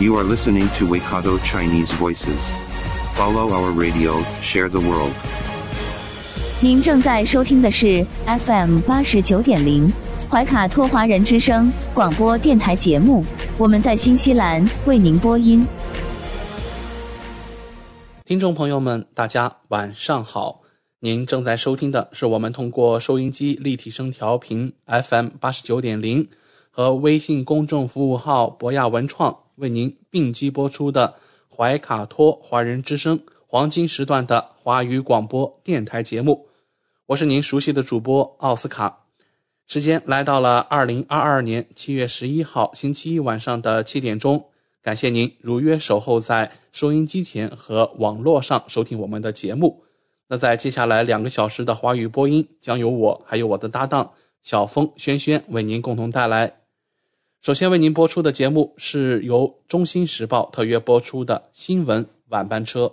You are listening to Waikato Chinese Voices. Follow our radio, share the world. 您正在收听的是 FM 八十九点零怀卡托华人之声广播电台节目，我们在新西兰为您播音。听众朋友们，大家晚上好！您正在收听的是我们通过收音机立体声调频 FM 八十九点零和微信公众服务号博雅文创为您并机播出的怀卡托华人之声黄金时段的华语广播电台节目。我是您熟悉的主播奥斯卡。时间来到了二零二二年七月十一号星期一晚上的七点钟。感谢您如约守候在收音机前和网络上收听我们的节目。那在接下来两个小时的华语播音，将由我还有我的搭档小峰、轩轩为您共同带来。首先为您播出的节目是由《中新时报》特约播出的新闻晚班车。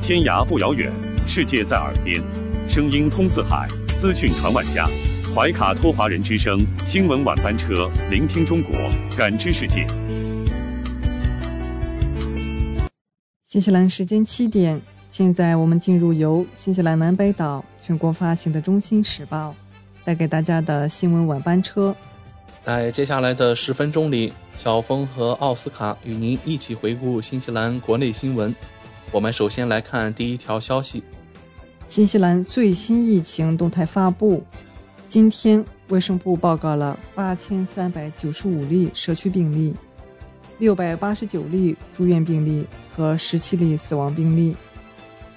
天涯不遥远，世界在耳边，声音通四海，资讯传万家。怀卡托华人之声新闻晚班车，聆听中国，感知世界。新西兰时间七点，现在我们进入由新西兰南北岛全国发行的《中新时报》带给大家的新闻晚班车。在接下来的十分钟里，小峰和奥斯卡与您一起回顾新西兰国内新闻。我们首先来看第一条消息：新西兰最新疫情动态发布。今天，卫生部报告了八千三百九十五例社区病例，六百八十九例住院病例和十七例死亡病例。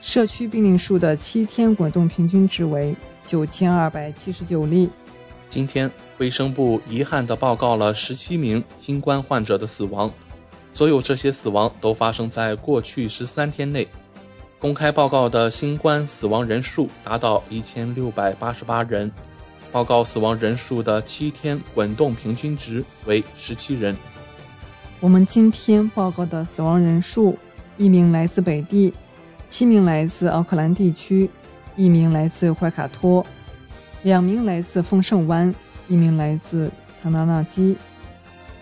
社区病例数的七天滚动平均值为九千二百七十九例。今天，卫生部遗憾地报告了十七名新冠患者的死亡，所有这些死亡都发生在过去十三天内。公开报告的新冠死亡人数达到一千六百八十八人。报告死亡人数的七天滚动平均值为十七人。我们今天报告的死亡人数：一名来自北地，七名来自奥克兰地区，一名来自怀卡托，两名来自丰盛湾，一名来自唐纳纳基，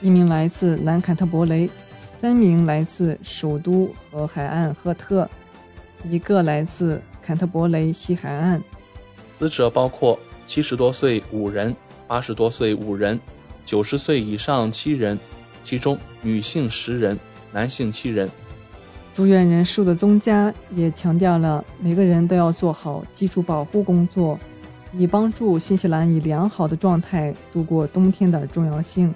一名来自南坎特伯雷，三名来自首都和海岸赫特，一个来自坎特伯雷西海岸。死者包括。七十多岁五人，八十多岁五人，九十岁以上七人，其中女性十人，男性七人。住院人数的增加也强调了每个人都要做好基础保护工作，以帮助新西兰以良好的状态度过冬天的重要性。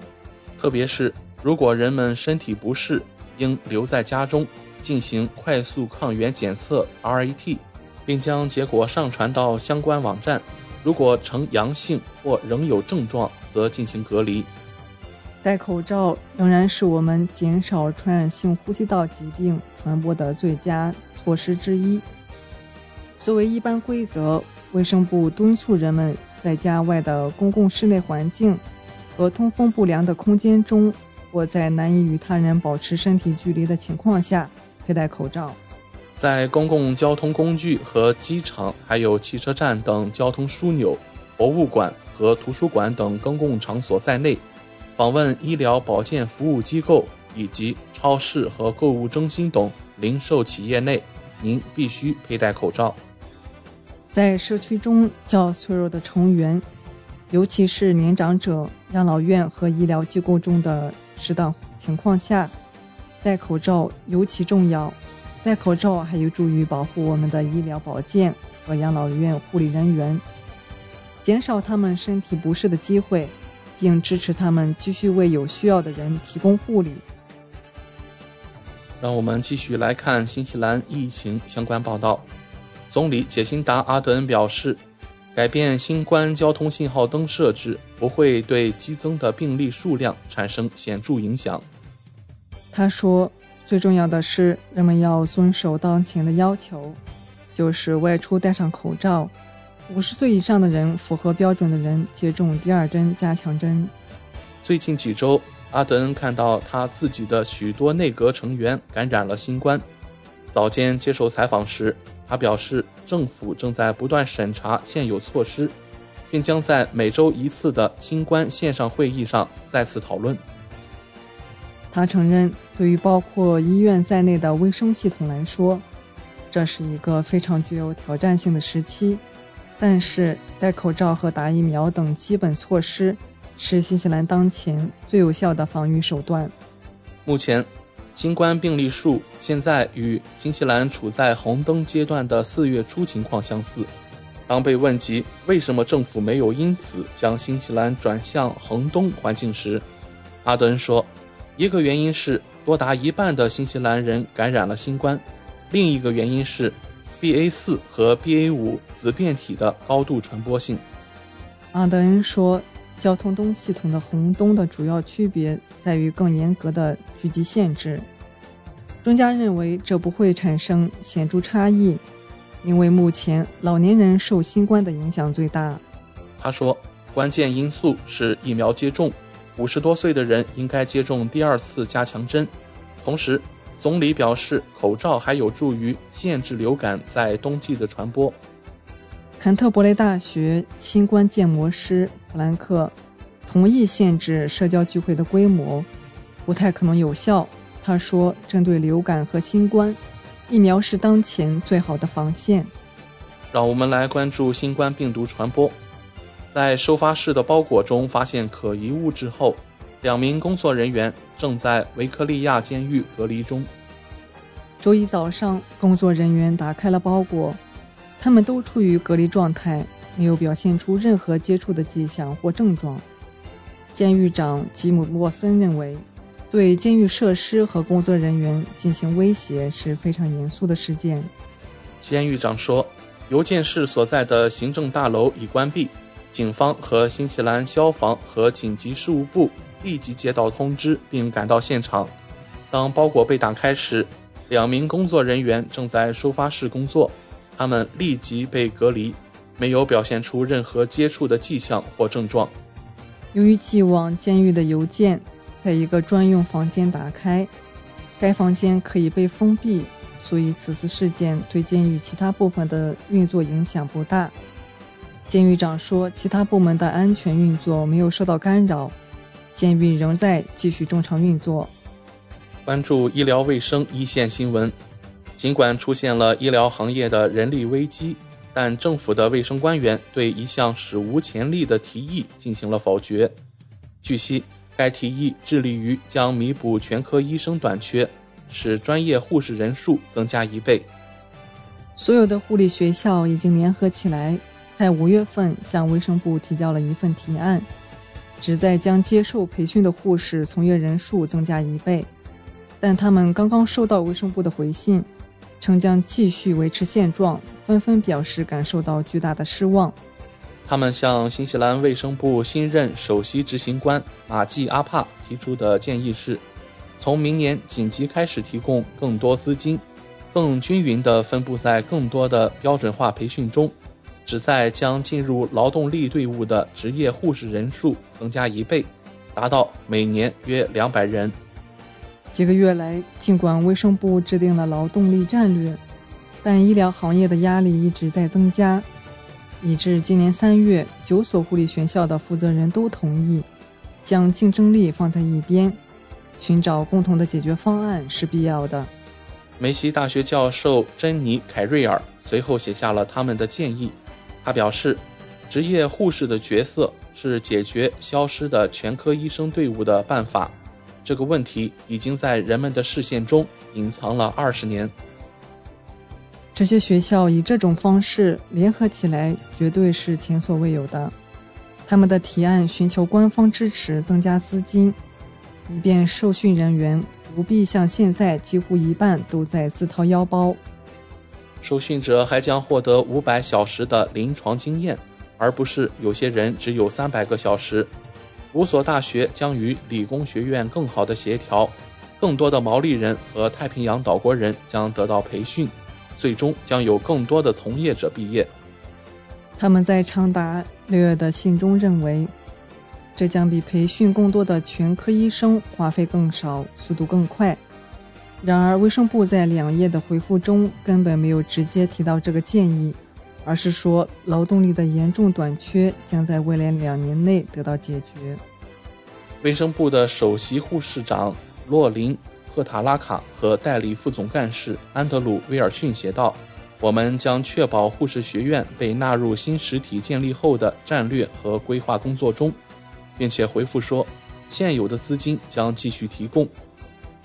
特别是如果人们身体不适，应留在家中进行快速抗原检测 （RAT），并将结果上传到相关网站。如果呈阳性或仍有症状，则进行隔离。戴口罩仍然是我们减少传染性呼吸道疾病传播的最佳措施之一。作为一般规则，卫生部敦促人们在家外的公共室内环境和通风不良的空间中，或在难以与他人保持身体距离的情况下佩戴口罩。在公共交通工具和机场、还有汽车站等交通枢纽、博物馆和图书馆等公共场所在内，访问医疗保健服务机构以及超市和购物中心等零售企业内，您必须佩戴口罩。在社区中较脆弱的成员，尤其是年长者、养老院和医疗机构中的适当情况下，戴口罩尤其重要。戴口罩还有助于保护我们的医疗保健和养老院护理人员，减少他们身体不适的机会，并支持他们继续为有需要的人提供护理。让我们继续来看新西兰疫情相关报道。总理杰辛达·阿德恩表示，改变新冠交通信号灯设置不会对激增的病例数量产生显著影响。他说，最重要的是人们要遵守当前的要求，就是外出戴上口罩。五十岁以上的人符合标准的人接种第二针加强针。最近几周，阿德恩看到他自己的许多内阁成员感染了新冠。早间接受采访时，他表示，政府正在不断审查现有措施，并将在每周一次的新冠线上会议上再次讨论。他承认，对于包括医院在内的卫生系统来说，这是一个非常具有挑战性的时期。但是，戴口罩和打疫苗等基本措施是新西兰当前最有效的防御手段。目前，新冠病例数现在与新西兰处在红灯阶段的四月初情况相似。当被问及为什么政府没有因此将新西兰转向恒东环境时，阿德恩说：“一个原因是多达一半的新西兰人感染了新冠，另一个原因是。” BA 四和 BA 五子变体的高度传播性。阿德恩说，交通东系统的红东的主要区别在于更严格的聚集限制。专家认为这不会产生显著差异，因为目前老年人受新冠的影响最大。他说，关键因素是疫苗接种，五十多岁的人应该接种第二次加强针，同时。总理表示，口罩还有助于限制流感在冬季的传播。坎特伯雷大学新冠建模师普兰克同意限制社交聚会的规模，不太可能有效。他说：“针对流感和新冠，疫苗是当前最好的防线。”让我们来关注新冠病毒传播。在收发室的包裹中发现可疑物质后。两名工作人员正在维克利亚监狱隔离中。周一早上，工作人员打开了包裹，他们都处于隔离状态，没有表现出任何接触的迹象或症状。监狱长吉姆·沃森认为，对监狱设施和工作人员进行威胁是非常严肃的事件。监狱长说：“邮件室所在的行政大楼已关闭，警方和新西兰消防和紧急事务部。”立即接到通知并赶到现场。当包裹被打开时，两名工作人员正在收发室工作，他们立即被隔离，没有表现出任何接触的迹象或症状。由于寄往监狱的邮件在一个专用房间打开，该房间可以被封闭，所以此次事件对监狱其他部分的运作影响不大。监狱长说，其他部门的安全运作没有受到干扰。监狱仍在继续正常运作。关注医疗卫生一线新闻。尽管出现了医疗行业的人力危机，但政府的卫生官员对一项史无前例的提议进行了否决。据悉，该提议致力于将弥补全科医生短缺，使专业护士人数增加一倍。所有的护理学校已经联合起来，在五月份向卫生部提交了一份提案。旨在将接受培训的护士从业人数增加一倍，但他们刚刚收到卫生部的回信，称将继续维持现状，纷纷表示感受到巨大的失望。他们向新西兰卫生部新任首席执行官马季阿帕提出的建议是，从明年紧急开始提供更多资金，更均匀地分布在更多的标准化培训中。旨在将进入劳动力队伍的职业护士人数增加一倍，达到每年约两百人。几个月来，尽管卫生部制定了劳动力战略，但医疗行业的压力一直在增加，以致今年三月，九所护理学校的负责人都同意将竞争力放在一边，寻找共同的解决方案是必要的。梅西大学教授珍妮·凯瑞尔随后写下了他们的建议。他表示，职业护士的角色是解决消失的全科医生队伍的办法。这个问题已经在人们的视线中隐藏了二十年。这些学校以这种方式联合起来，绝对是前所未有的。他们的提案寻求官方支持，增加资金，以便受训人员不必像现在几乎一半都在自掏腰包。受训者还将获得五百小时的临床经验，而不是有些人只有三百个小时。五所大学将与理工学院更好的协调，更多的毛利人和太平洋岛国人将得到培训，最终将有更多的从业者毕业。他们在长达六月的信中认为，这将比培训更多的全科医生花费更少，速度更快。然而，卫生部在两页的回复中根本没有直接提到这个建议，而是说劳动力的严重短缺将在未来两年内得到解决。卫生部的首席护士长洛林·赫塔拉卡和代理副总干事安德鲁·威尔逊写道。我们将确保护士学院被纳入新实体建立后的战略和规划工作中，并且回复说，现有的资金将继续提供。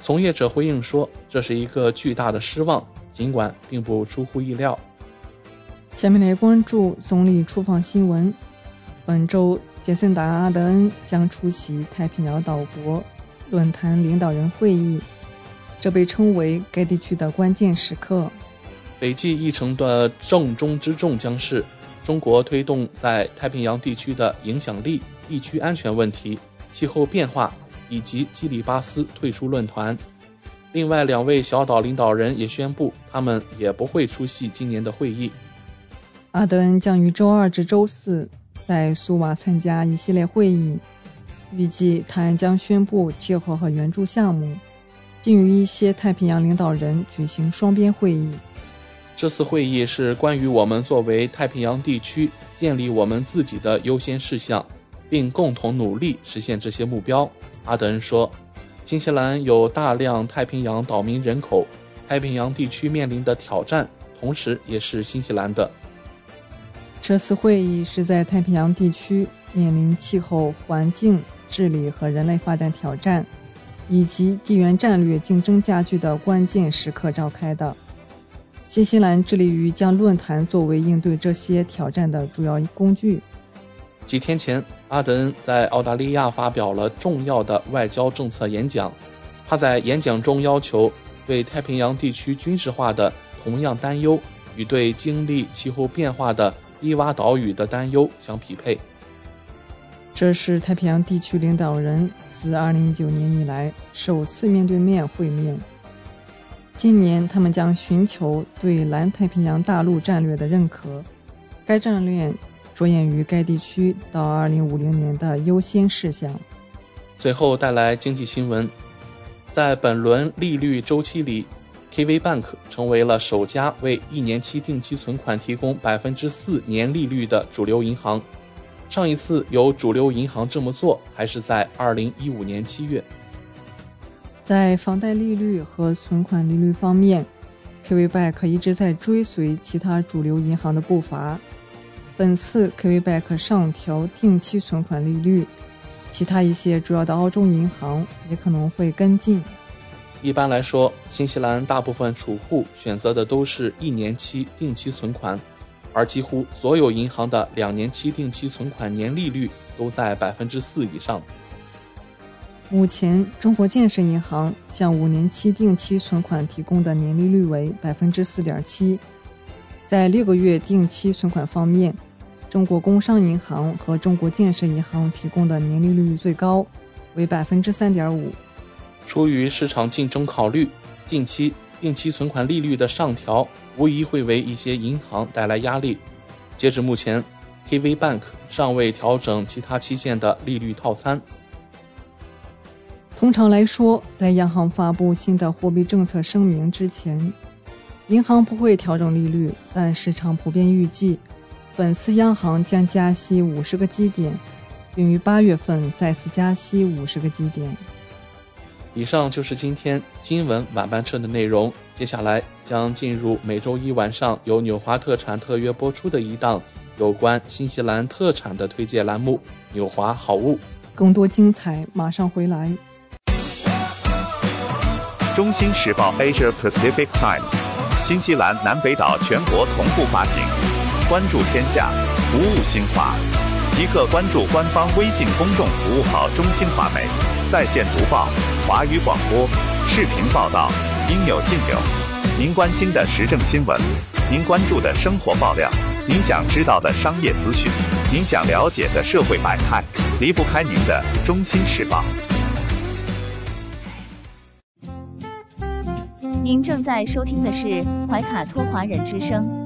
从业者回应说，这是一个巨大的失望，尽管并不出乎意料。下面来关注总理出访新闻。本周，杰森达·阿德恩将出席太平洋岛国论坛领导人会议，这被称为该地区的关键时刻。斐济议程的重中之重将是中国推动在太平洋地区的影响力、地区安全问题、气候变化以及基里巴斯退出论坛。另外两位小岛领导人也宣布，他们也不会出席今年的会议。阿德恩将于周二至周四在苏瓦参加一系列会议，预计他将宣布气候和援助项目，并与一些太平洋领导人举行双边会议。这次会议是关于我们作为太平洋地区建立我们自己的优先事项，并共同努力实现这些目标。阿德恩说：“新西兰有大量太平洋岛民人口，太平洋地区面临的挑战，同时也是新西兰的。”这次会议是在太平洋地区面临气候、环境治理和人类发展挑战，以及地缘战略竞争加剧的关键时刻召开的。新西兰致力于将论坛作为应对这些挑战的主要工具。几天前，阿德恩在澳大利亚发表了重要的外交政策演讲。他在演讲中要求对太平洋地区军事化的同样担忧与对经历气候变化的低洼岛屿的担忧相匹配。这是太平洋地区领导人自2019年以来首次面对面会面。今年，他们将寻求对南太平洋大陆战略的认可。该战略着眼于该地区到二零五零年的优先事项。最后带来经济新闻，在本轮利率周期里，KV Bank 成为了首家为一年期定期存款提供百分之四年利率的主流银行。上一次有主流银行这么做，还是在二零一五年七月。在房贷利率和存款利率方面，KVBank 一直在追随其他主流银行的步伐。本次 KVBank 上调定期存款利率，其他一些主要的澳洲银行也可能会跟进。一般来说，新西兰大部分储户选择的都是一年期定期存款，而几乎所有银行的两年期定期存款年利率都在百分之四以上。目前，中国建设银行向五年期定期存款提供的年利率为百分之四点七。在六个月定期存款方面，中国工商银行和中国建设银行提供的年利率最高，为百分之三点五。出于市场竞争考虑，近期定期存款利率的上调无疑会为一些银行带来压力。截至目前，KV Bank 尚未调整其他期限的利率套餐。通常来说，在央行发布新的货币政策声明之前，银行不会调整利率。但市场普遍预计，本次央行将加息五十个基点，并于八月份再次加息五十个基点。以上就是今天新闻晚班车的内容。接下来将进入每周一晚上由纽华特产特约播出的一档有关新西兰特产的推介栏目——纽华好物。更多精彩马上回来。中新时报 Asia Pacific Times，新西兰南北岛全国同步发行。关注天下，服务新华，即刻关注官方微信公众服务号“中新华媒”，在线读报、华语广播、视频报道，应有尽有。您关心的时政新闻，您关注。的生活爆料，您想知道的商业资讯，您想了解的社会百态，离不开您的中新时报。您正在收听的是怀卡托华人之声，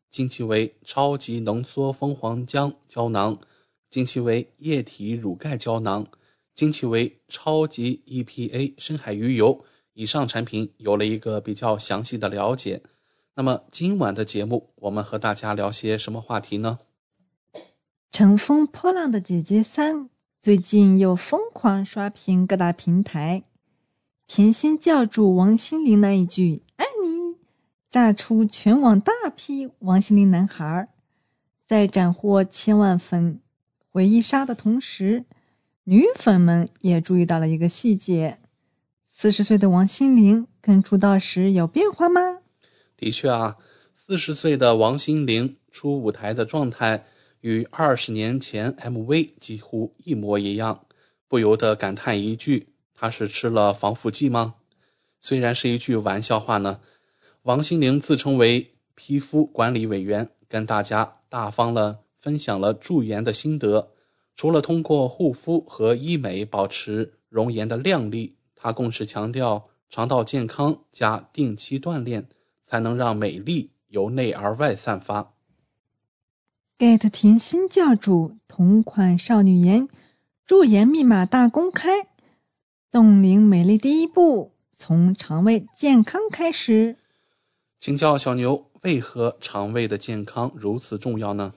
金奇维超级浓缩蜂皇浆胶囊、金奇维液体乳钙胶囊、金奇维超级 EPA 深海鱼油以上产品有了一个比较详细的了解。那么今晚的节目，我们和大家聊些什么话题呢？乘风破浪的姐姐三最近又疯狂刷屏各大平台，甜心教主王心凌那一句“爱”，炸出全网大批王心凌男孩，在斩获千万粉回忆杀的同时，女粉们也注意到了一个细节：四十岁的王心凌跟出道时有变化吗？的确啊，四十岁的王心凌出舞台的状态与二十年前 MV 几乎一模一样，不由得感叹一句：“她是吃了防腐剂吗？”虽然是一句玩笑话呢。王心凌自称为皮肤管理委员，跟大家大方了分享了驻颜的心得。除了通过护肤和医美保持容颜的靓丽，她更是强调肠道健康加定期锻炼，才能让美丽由内而外散发。get 甜心教主同款少女颜驻颜密码大公开，冻龄美丽第一步从肠胃健康开始。请教小牛，为何肠胃的健康如此重要呢？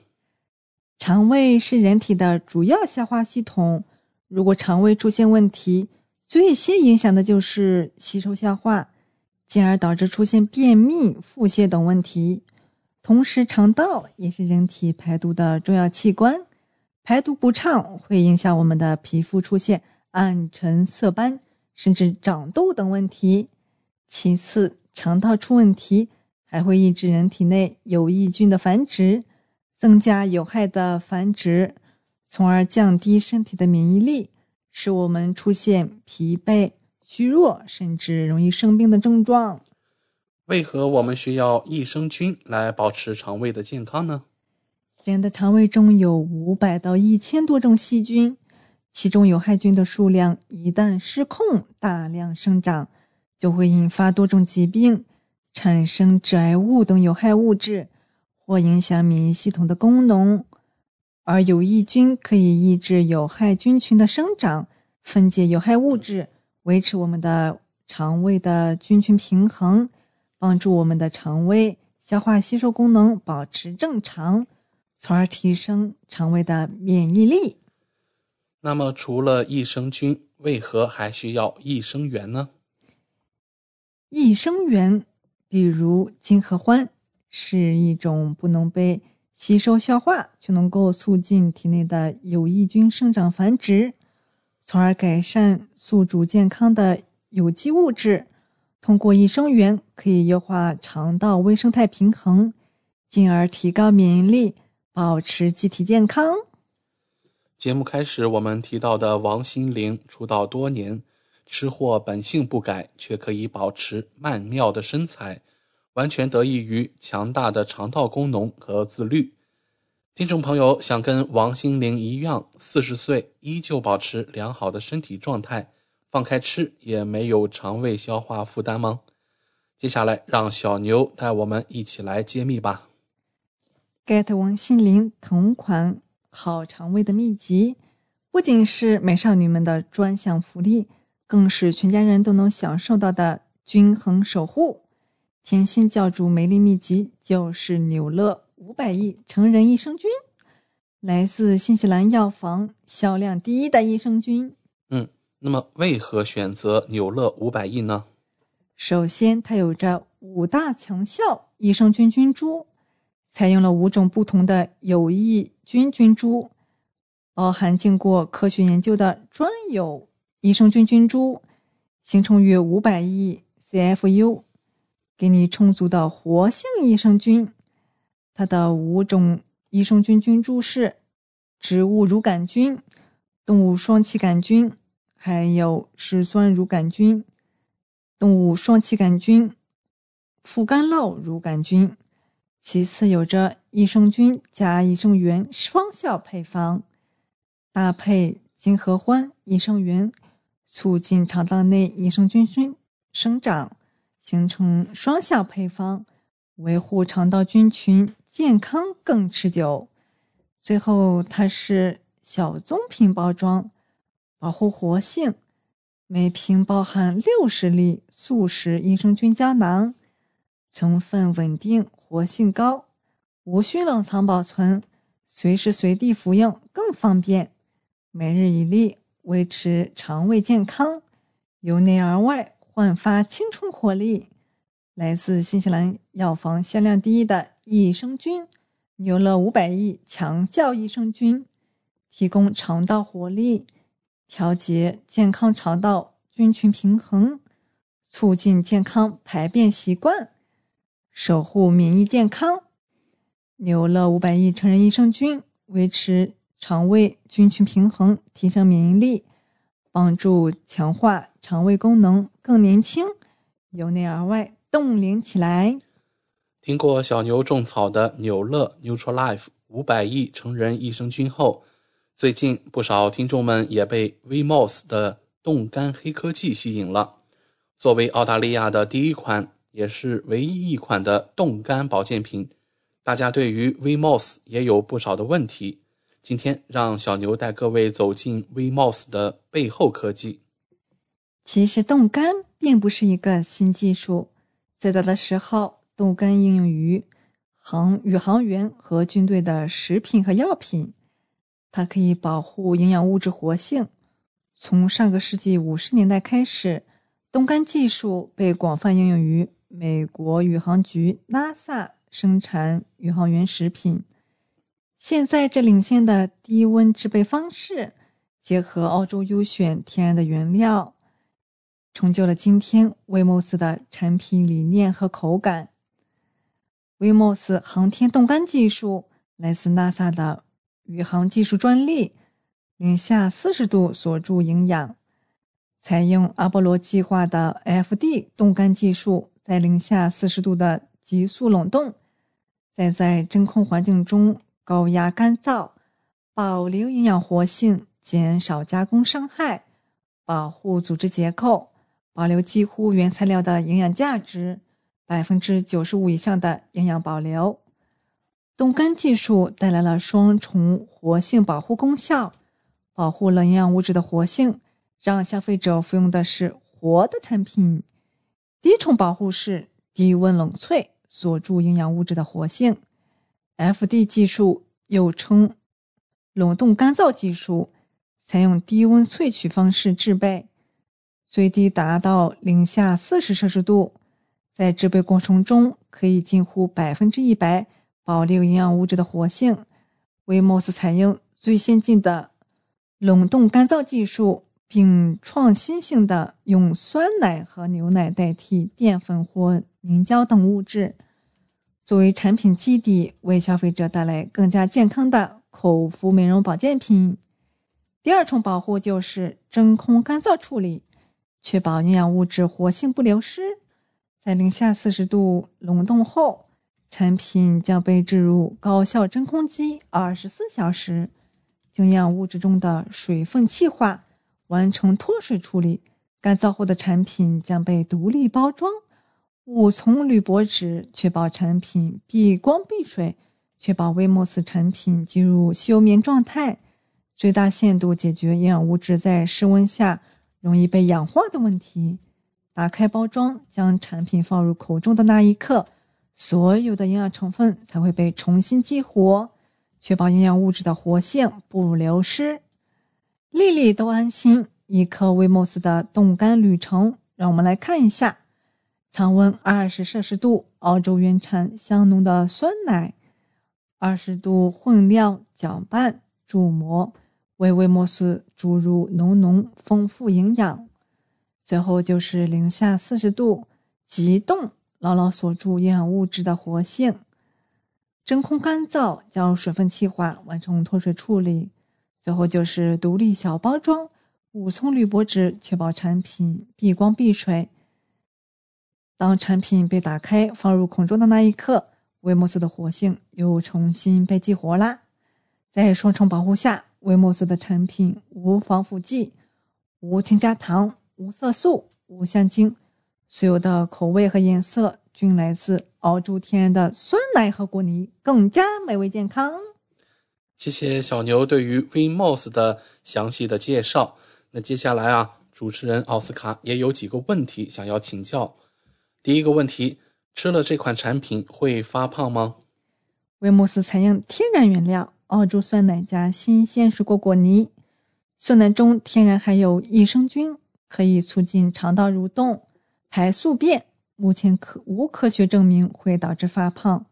肠胃是人体的主要消化系统，如果肠胃出现问题，最先影响的就是吸收消化，进而导致出现便秘、腹泻等问题。同时，肠道也是人体排毒的重要器官，排毒不畅会影响我们的皮肤出现暗沉、色斑，甚至长痘等问题。其次，肠道出问题还会抑制人体内有益菌的繁殖，增加有害的繁殖，从而降低身体的免疫力，使我们出现疲惫、虚弱，甚至容易生病的症状。为何我们需要益生菌来保持肠胃的健康呢？人的肠胃中有五百到一千多种细菌，其中有害菌的数量一旦失控，大量生长，就会引发多种疾病，产生致癌物等有害物质，或影响免疫系统的功能。而有益菌可以抑制有害菌群的生长，分解有害物质，维持我们的肠胃的菌群平衡。帮助我们的肠胃消化吸收功能保持正常，从而提升肠胃的免疫力。那么，除了益生菌，为何还需要益生元呢？益生元，比如金合欢，是一种不能被吸收消化，却能够促进体内的有益菌生长繁殖，从而改善宿主健康的有机物质。通过益生元可以优化肠道微生态平衡，进而提高免疫力，保持机体健康。节目开始，我们提到的王心凌出道多年，吃货本性不改，却可以保持曼妙的身材，完全得益于强大的肠道功能和自律。听众朋友想跟王心凌一样，四十岁依旧保持良好的身体状态？放开吃也没有肠胃消化负担吗？接下来让小牛带我们一起来揭秘吧。get 王心凌同款好肠胃的秘籍，不仅是美少女们的专享福利，更是全家人都能享受到的均衡守护。甜心教主美丽秘籍就是纽乐五百亿成人益生菌，来自新西兰药房销量第一的益生菌。嗯。那么，为何选择纽乐五百亿呢？首先，它有着五大强效益生菌菌株，采用了五种不同的有益菌菌株，包含经过科学研究的专有益生菌菌株，形成约五百亿 CFU，给你充足的活性益生菌。它的五种益生菌菌株是植物乳杆菌、动物双歧杆菌。还有嗜酸乳杆菌、动物双歧杆菌、副干酪乳杆菌。其次，有着益生菌加益生元双效配方，搭配金合欢益生元，促进肠道内益生菌菌生长，形成双向配方，维护肠道菌群健康更持久。最后，它是小棕瓶包装。保护活性，每瓶包含六十粒素食益生菌胶囊，成分稳定，活性高，无需冷藏保存，随时随地服用更方便。每日一粒，维持肠胃健康，由内而外焕发青春活力。来自新西兰药房销量第一的益生菌，牛乐五百亿强效益生菌，提供肠道活力。调节健康肠道菌群平衡，促进健康排便习惯，守护免疫健康。牛乐五百亿成人益生菌，维持肠胃菌群平衡，提升免疫力，帮助强化肠胃功能，更年轻，由内而外冻龄起来。听过小牛种草的纽乐 Neutralife 五百亿成人益生菌后。最近不少听众们也被 VMOS 的冻干黑科技吸引了。作为澳大利亚的第一款，也是唯一一款的冻干保健品，大家对于 VMOS 也有不少的问题。今天让小牛带各位走进 VMOS 的背后科技。其实冻干并不是一个新技术，最早的时候，冻干应用于航宇航员和军队的食品和药品。它可以保护营养物质活性。从上个世纪五十年代开始，冻干技术被广泛应用于美国宇航局 NASA 生产宇航员食品。现在，这领先的低温制备方式，结合澳洲优选天然的原料，成就了今天威莫斯的产品理念和口感。威莫斯航天冻干技术来自 NASA 的。宇航技术专利，零下四十度锁住营养，采用阿波罗计划的 FD 冻干技术，在零下四十度的急速冷冻，再在真空环境中高压干燥，保留营养活性，减少加工伤害，保护组织结构，保留几乎原材料的营养价值，百分之九十五以上的营养保留。冻干技术带来了双重活性保护功效，保护了营养物质的活性，让消费者服用的是活的产品。第一重保护是低温冷萃，锁住营养物质的活性。FD 技术又称冷冻干燥技术，采用低温萃取方式制备，最低达到零下四十摄氏度，在制备过程中可以近乎百分之一百。保留营养物质的活性。威莫斯采用最先进的冷冻干燥技术，并创新性的用酸奶和牛奶代替淀粉或凝胶等物质作为产品基底，为消费者带来更加健康的口服美容保健品。第二重保护就是真空干燥处理，确保营养物质活性不流失。在零下四十度冷冻后。产品将被置入高效真空机，二十四小时，营养物质中的水分气化，完成脱水处理。干燥后的产品将被独立包装，五层铝箔纸确保产品避光避水，确保威莫斯产品进入休眠状态，最大限度解决营养物质在室温下容易被氧化的问题。打开包装，将产品放入口中的那一刻。所有的营养成分才会被重新激活，确保营养物质的活性不流失。粒粒都安心，一颗威莫斯的冻干旅程。让我们来看一下：常温二十摄氏度，澳洲原产香浓的酸奶；二十度混料搅拌注膜，为威莫斯注入浓浓丰富营养。最后就是零下四十度急冻。牢牢锁住营养物质的活性，真空干燥将水分气化，完成脱水处理。最后就是独立小包装，五层铝箔纸确保产品避光避水。当产品被打开放入孔中的那一刻，威莫斯的活性又重新被激活啦。在双重保护下，威莫斯的产品无防腐剂、无添加糖、无色素、无香精。所有的口味和颜色均来自澳洲天然的酸奶和果泥，更加美味健康。谢谢小牛对于 VMOS 的详细的介绍。那接下来啊，主持人奥斯卡也有几个问题想要请教。第一个问题，吃了这款产品会发胖吗？威莫斯采用天然原料，澳洲酸奶加新鲜水果果泥，酸奶中天然含有益生菌，可以促进肠道蠕动。排宿便，目前可无科学证明会导致发胖，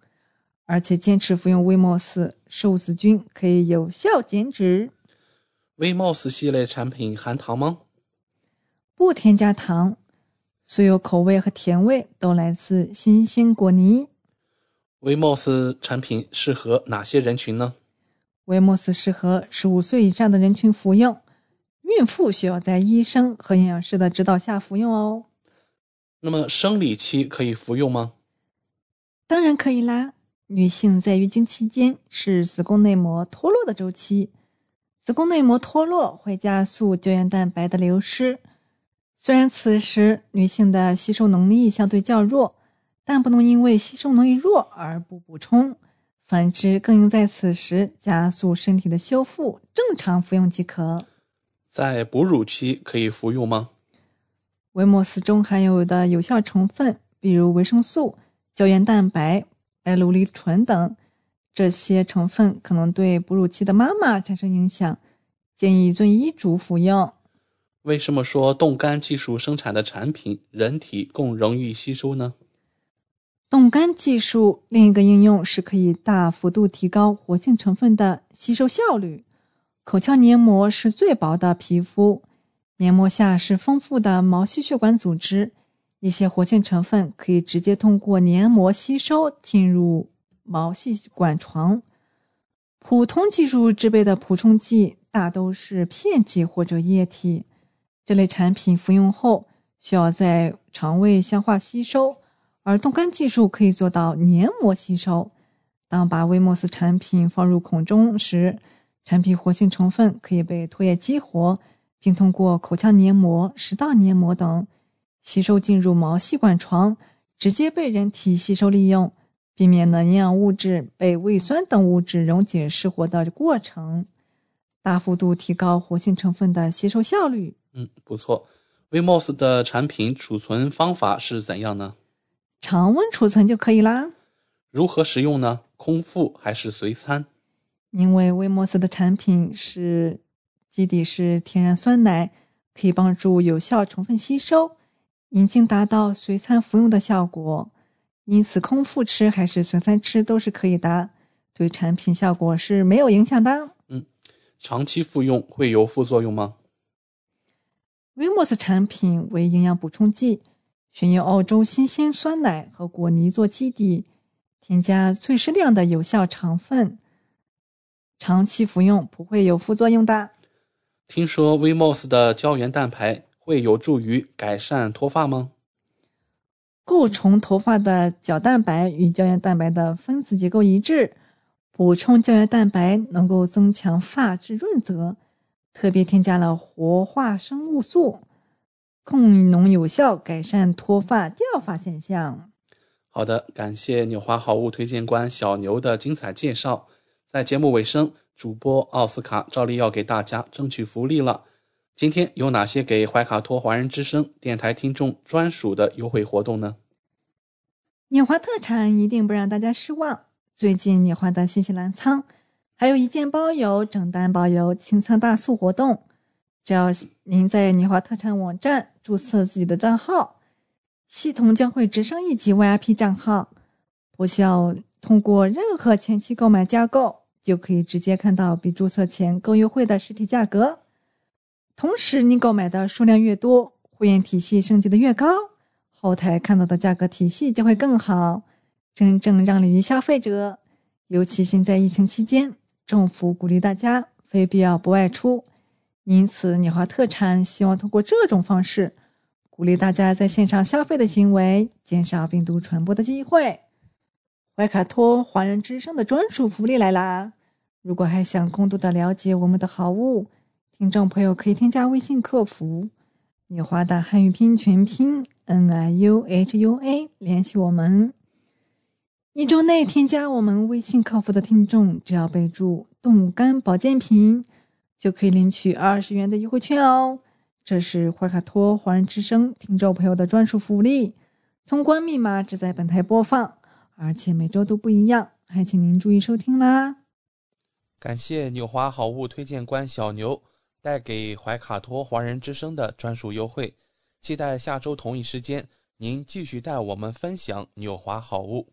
而且坚持服用威莫斯瘦子菌可以有效减脂。威莫斯系列产品含糖吗？不添加糖，所有口味和甜味都来自新鲜果泥。威莫斯产品适合哪些人群呢？威莫斯适合十五岁以上的人群服用，孕妇需要在医生和营养师的指导下服用哦。那么生理期可以服用吗？当然可以啦。女性在月经期间是子宫内膜脱落的周期，子宫内膜脱落会加速胶原蛋白的流失。虽然此时女性的吸收能力相对较弱，但不能因为吸收能力弱而不补充。反之，更应在此时加速身体的修复，正常服用即可。在哺乳期可以服用吗？维莫斯中含有的有效成分，比如维生素、胶原蛋白、白藜芦醇等，这些成分可能对哺乳期的妈妈产生影响，建议遵医嘱服用。为什么说冻干技术生产的产品人体更容易吸收呢？冻干技术另一个应用是可以大幅度提高活性成分的吸收效率。口腔黏膜是最薄的皮肤。黏膜下是丰富的毛细血管组织，一些活性成分可以直接通过黏膜吸收进入毛细管床。普通技术制备的补充剂大都是片剂或者液体，这类产品服用后需要在肠胃消化吸收，而冻干技术可以做到黏膜吸收。当把威莫斯产品放入口中时，产品活性成分可以被唾液激活。并通过口腔黏膜、食道黏膜等吸收进入毛细管床，直接被人体吸收利用，避免了营养物质被胃酸等物质溶解失活的过程，大幅度提高活性成分的吸收效率。嗯，不错。Vmos 的产品储存方法是怎样呢？常温储存就可以啦。如何使用呢？空腹还是随餐？因为 Vmos 的产品是。基底是天然酸奶，可以帮助有效成分吸收，已经达到随餐服用的效果。因此，空腹吃还是随餐吃都是可以的，对产品效果是没有影响的。嗯，长期服用会有副作用吗？Vmos 产品为营养补充剂，选用澳洲新鲜酸奶和果泥做基底，添加最适量的有效成分，长期服用不会有副作用的。听说 Vmos 的胶原蛋白会有助于改善脱发吗？构成头发的角蛋白与胶原蛋白的分子结构一致，补充胶原蛋白能够增强发质润泽。特别添加了活化生物素，更能有效改善脱发掉发现象。好的，感谢纽华好物推荐官小牛的精彩介绍。在节目尾声。主播奥斯卡照例要给大家争取福利了。今天有哪些给怀卡托华人之声电台听众专属的优惠活动呢？纽华特产一定不让大家失望。最近纽华的新西兰仓还有一件包邮、整单包邮清仓大促活动，只要您在纽华特产网站注册自己的账号，系统将会直升一级 VIP 账号，不需要通过任何前期购买加购。就可以直接看到比注册前更优惠的实体价格。同时，你购买的数量越多，会员体系升级的越高，后台看到的价格体系就会更好，真正让利于消费者。尤其现在疫情期间，政府鼓励大家非必要不外出，因此鸟华特产希望通过这种方式，鼓励大家在线上消费的行为，减少病毒传播的机会。怀卡托华人之声的专属福利来啦！如果还想更多的了解我们的好物，听众朋友可以添加微信客服“纽华的汉语拼音全拼 N I U H U A” 联系我们。一周内添加我们微信客服的听众，只要备注“冻干保健品”，就可以领取二十元的优惠券哦。这是怀卡托华人之声听众朋友的专属福利，通关密码只在本台播放。而且每周都不一样，还请您注意收听啦！感谢纽华好物推荐官小牛带给怀卡托华人之声的专属优惠，期待下周同一时间您继续带我们分享纽华好物。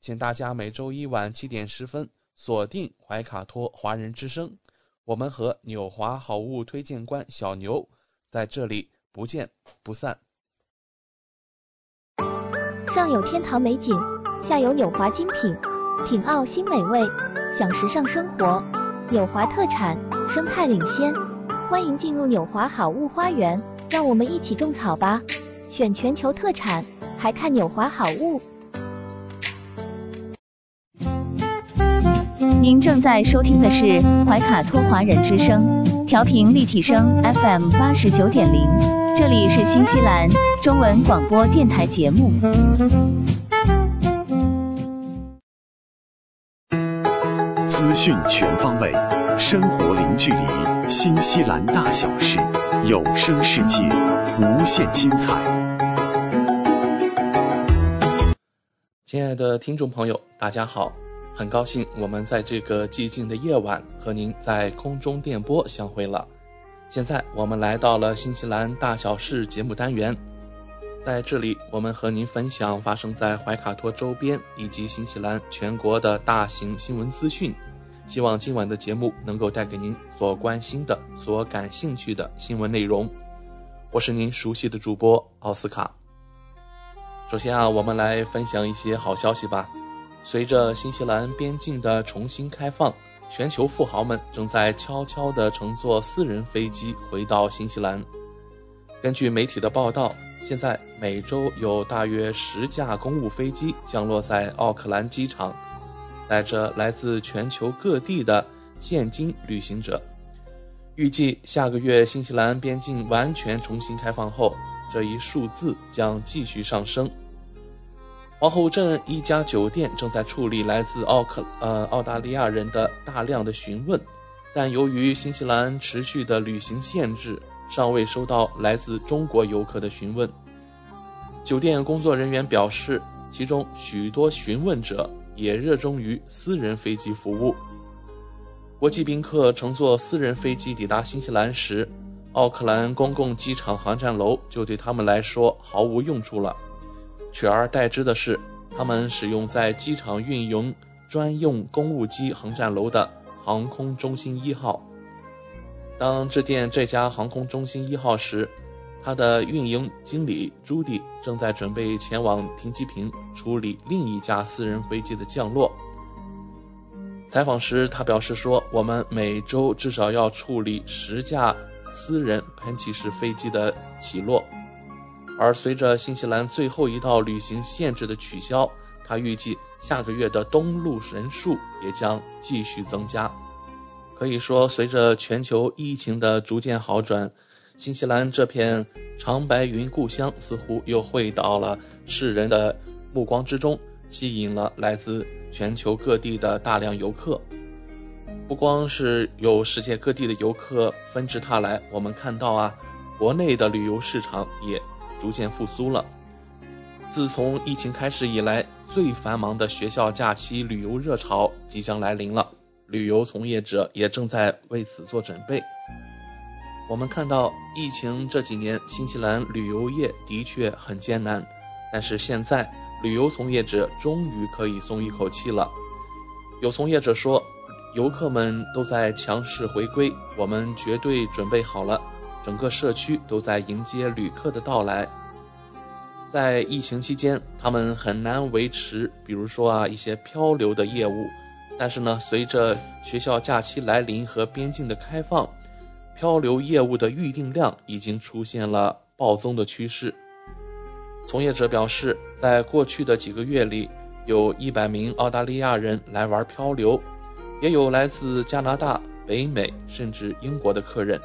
请大家每周一晚七点十分锁定怀卡托华人之声。我们和纽华好物推荐官小牛在这里不见不散。上有天堂美景，下有纽华精品，品澳新美味，享时尚生活。纽华特产，生态领先，欢迎进入纽华好物花园，让我们一起种草吧！选全球特产，还看纽华好物。您正在收听的是怀卡托华人之声，调频立体声 FM 八十九点零，这里是新西兰中文广播电台节目。资讯全方位，生活零距离，新西兰大小事，有声世界，无限精彩。亲爱的听众朋友，大家好。很高兴我们在这个寂静的夜晚和您在空中电波相会了。现在我们来到了新西兰大小事节目单元，在这里我们和您分享发生在怀卡托周边以及新西兰全国的大型新闻资讯。希望今晚的节目能够带给您所关心的、所感兴趣的新闻内容。我是您熟悉的主播奥斯卡。首先啊，我们来分享一些好消息吧。随着新西兰边境的重新开放，全球富豪们正在悄悄地乘坐私人飞机回到新西兰。根据媒体的报道，现在每周有大约十架公务飞机降落在奥克兰机场，载着来自全球各地的现金旅行者。预计下个月新西兰边境完全重新开放后，这一数字将继续上升。皇后镇一家酒店正在处理来自奥克呃澳大利亚人的大量的询问，但由于新西兰持续的旅行限制，尚未收到来自中国游客的询问。酒店工作人员表示，其中许多询问者也热衷于私人飞机服务。国际宾客乘坐私人飞机抵达新西兰时，奥克兰公共机场航站楼就对他们来说毫无用处了。取而代之的是，他们使用在机场运营专用公务机航站楼的航空中心一号。当致电这家航空中心一号时，他的运营经理朱迪正在准备前往停机坪处理另一架私人飞机的降落。采访时，他表示说：“我们每周至少要处理十架私人喷气式飞机的起落。”而随着新西兰最后一道旅行限制的取消，他预计下个月的东路人数也将继续增加。可以说，随着全球疫情的逐渐好转，新西兰这片长白云故乡似乎又回到了世人的目光之中，吸引了来自全球各地的大量游客。不光是有世界各地的游客纷至沓来，我们看到啊，国内的旅游市场也。逐渐复苏了。自从疫情开始以来，最繁忙的学校假期旅游热潮即将来临了，旅游从业者也正在为此做准备。我们看到，疫情这几年，新西兰旅游业的确很艰难，但是现在旅游从业者终于可以松一口气了。有从业者说，游客们都在强势回归，我们绝对准备好了。整个社区都在迎接旅客的到来。在疫情期间，他们很难维持，比如说啊一些漂流的业务。但是呢，随着学校假期来临和边境的开放，漂流业务的预订量已经出现了暴增的趋势。从业者表示，在过去的几个月里，有一百名澳大利亚人来玩漂流，也有来自加拿大、北美甚至英国的客人。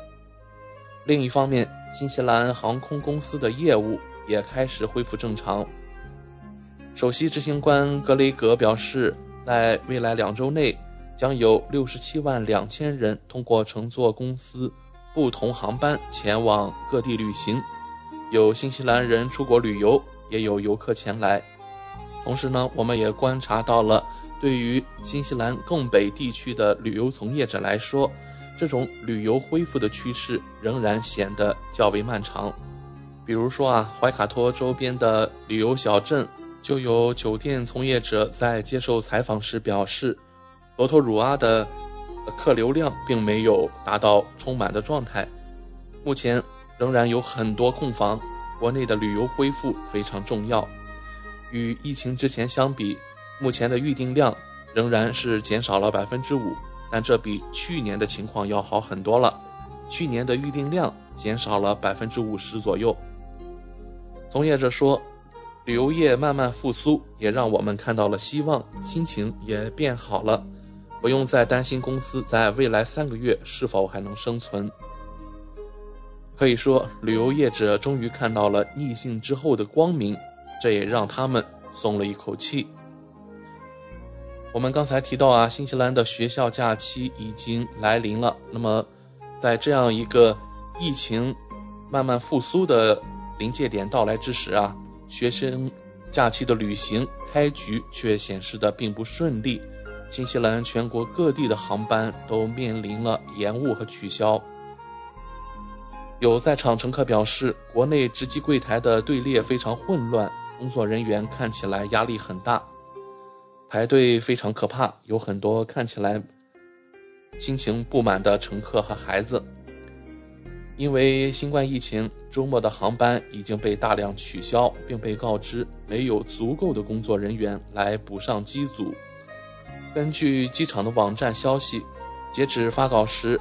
另一方面，新西兰航空公司的业务也开始恢复正常。首席执行官格雷格表示，在未来两周内，将有六十七万两千人通过乘坐公司不同航班前往各地旅行，有新西兰人出国旅游，也有游客前来。同时呢，我们也观察到了，对于新西兰更北地区的旅游从业者来说，这种旅游恢复的趋势仍然显得较为漫长。比如说啊，怀卡托周边的旅游小镇，就有酒店从业者在接受采访时表示。罗托鲁阿的客流量并没有达到充满的状态，目前仍然有很多空房。国内的旅游恢复非常重要。与疫情之前相比，目前的预订量仍然是减少了百分之五，但这比去年的情况要好很多了。去年的预订量减少了百分之五十左右。从业者说，旅游业慢慢复苏，也让我们看到了希望，心情也变好了。不用再担心公司在未来三个月是否还能生存。可以说，旅游业者终于看到了逆境之后的光明，这也让他们松了一口气。我们刚才提到啊，新西兰的学校假期已经来临了。那么，在这样一个疫情慢慢复苏的临界点到来之时啊，学生假期的旅行开局却显示的并不顺利。新西兰全国各地的航班都面临了延误和取消。有在场乘客表示，国内值机柜台的队列非常混乱，工作人员看起来压力很大，排队非常可怕。有很多看起来心情不满的乘客和孩子。因为新冠疫情，周末的航班已经被大量取消，并被告知没有足够的工作人员来补上机组。根据机场的网站消息，截止发稿时，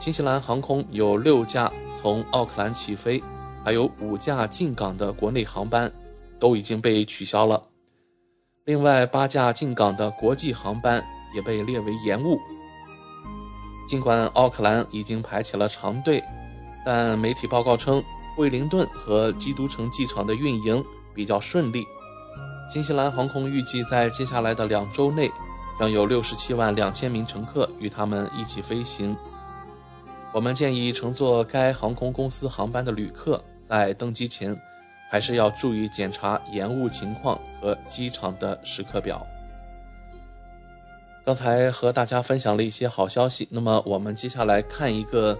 新西兰航空有六架从奥克兰起飞，还有五架进港的国内航班都已经被取消了。另外八架进港的国际航班也被列为延误。尽管奥克兰已经排起了长队，但媒体报告称，惠灵顿和基督城机场的运营比较顺利。新西兰航空预计在接下来的两周内。将有六十七万两千名乘客与他们一起飞行。我们建议乘坐该航空公司航班的旅客在登机前，还是要注意检查延误情况和机场的时刻表。刚才和大家分享了一些好消息，那么我们接下来看一个，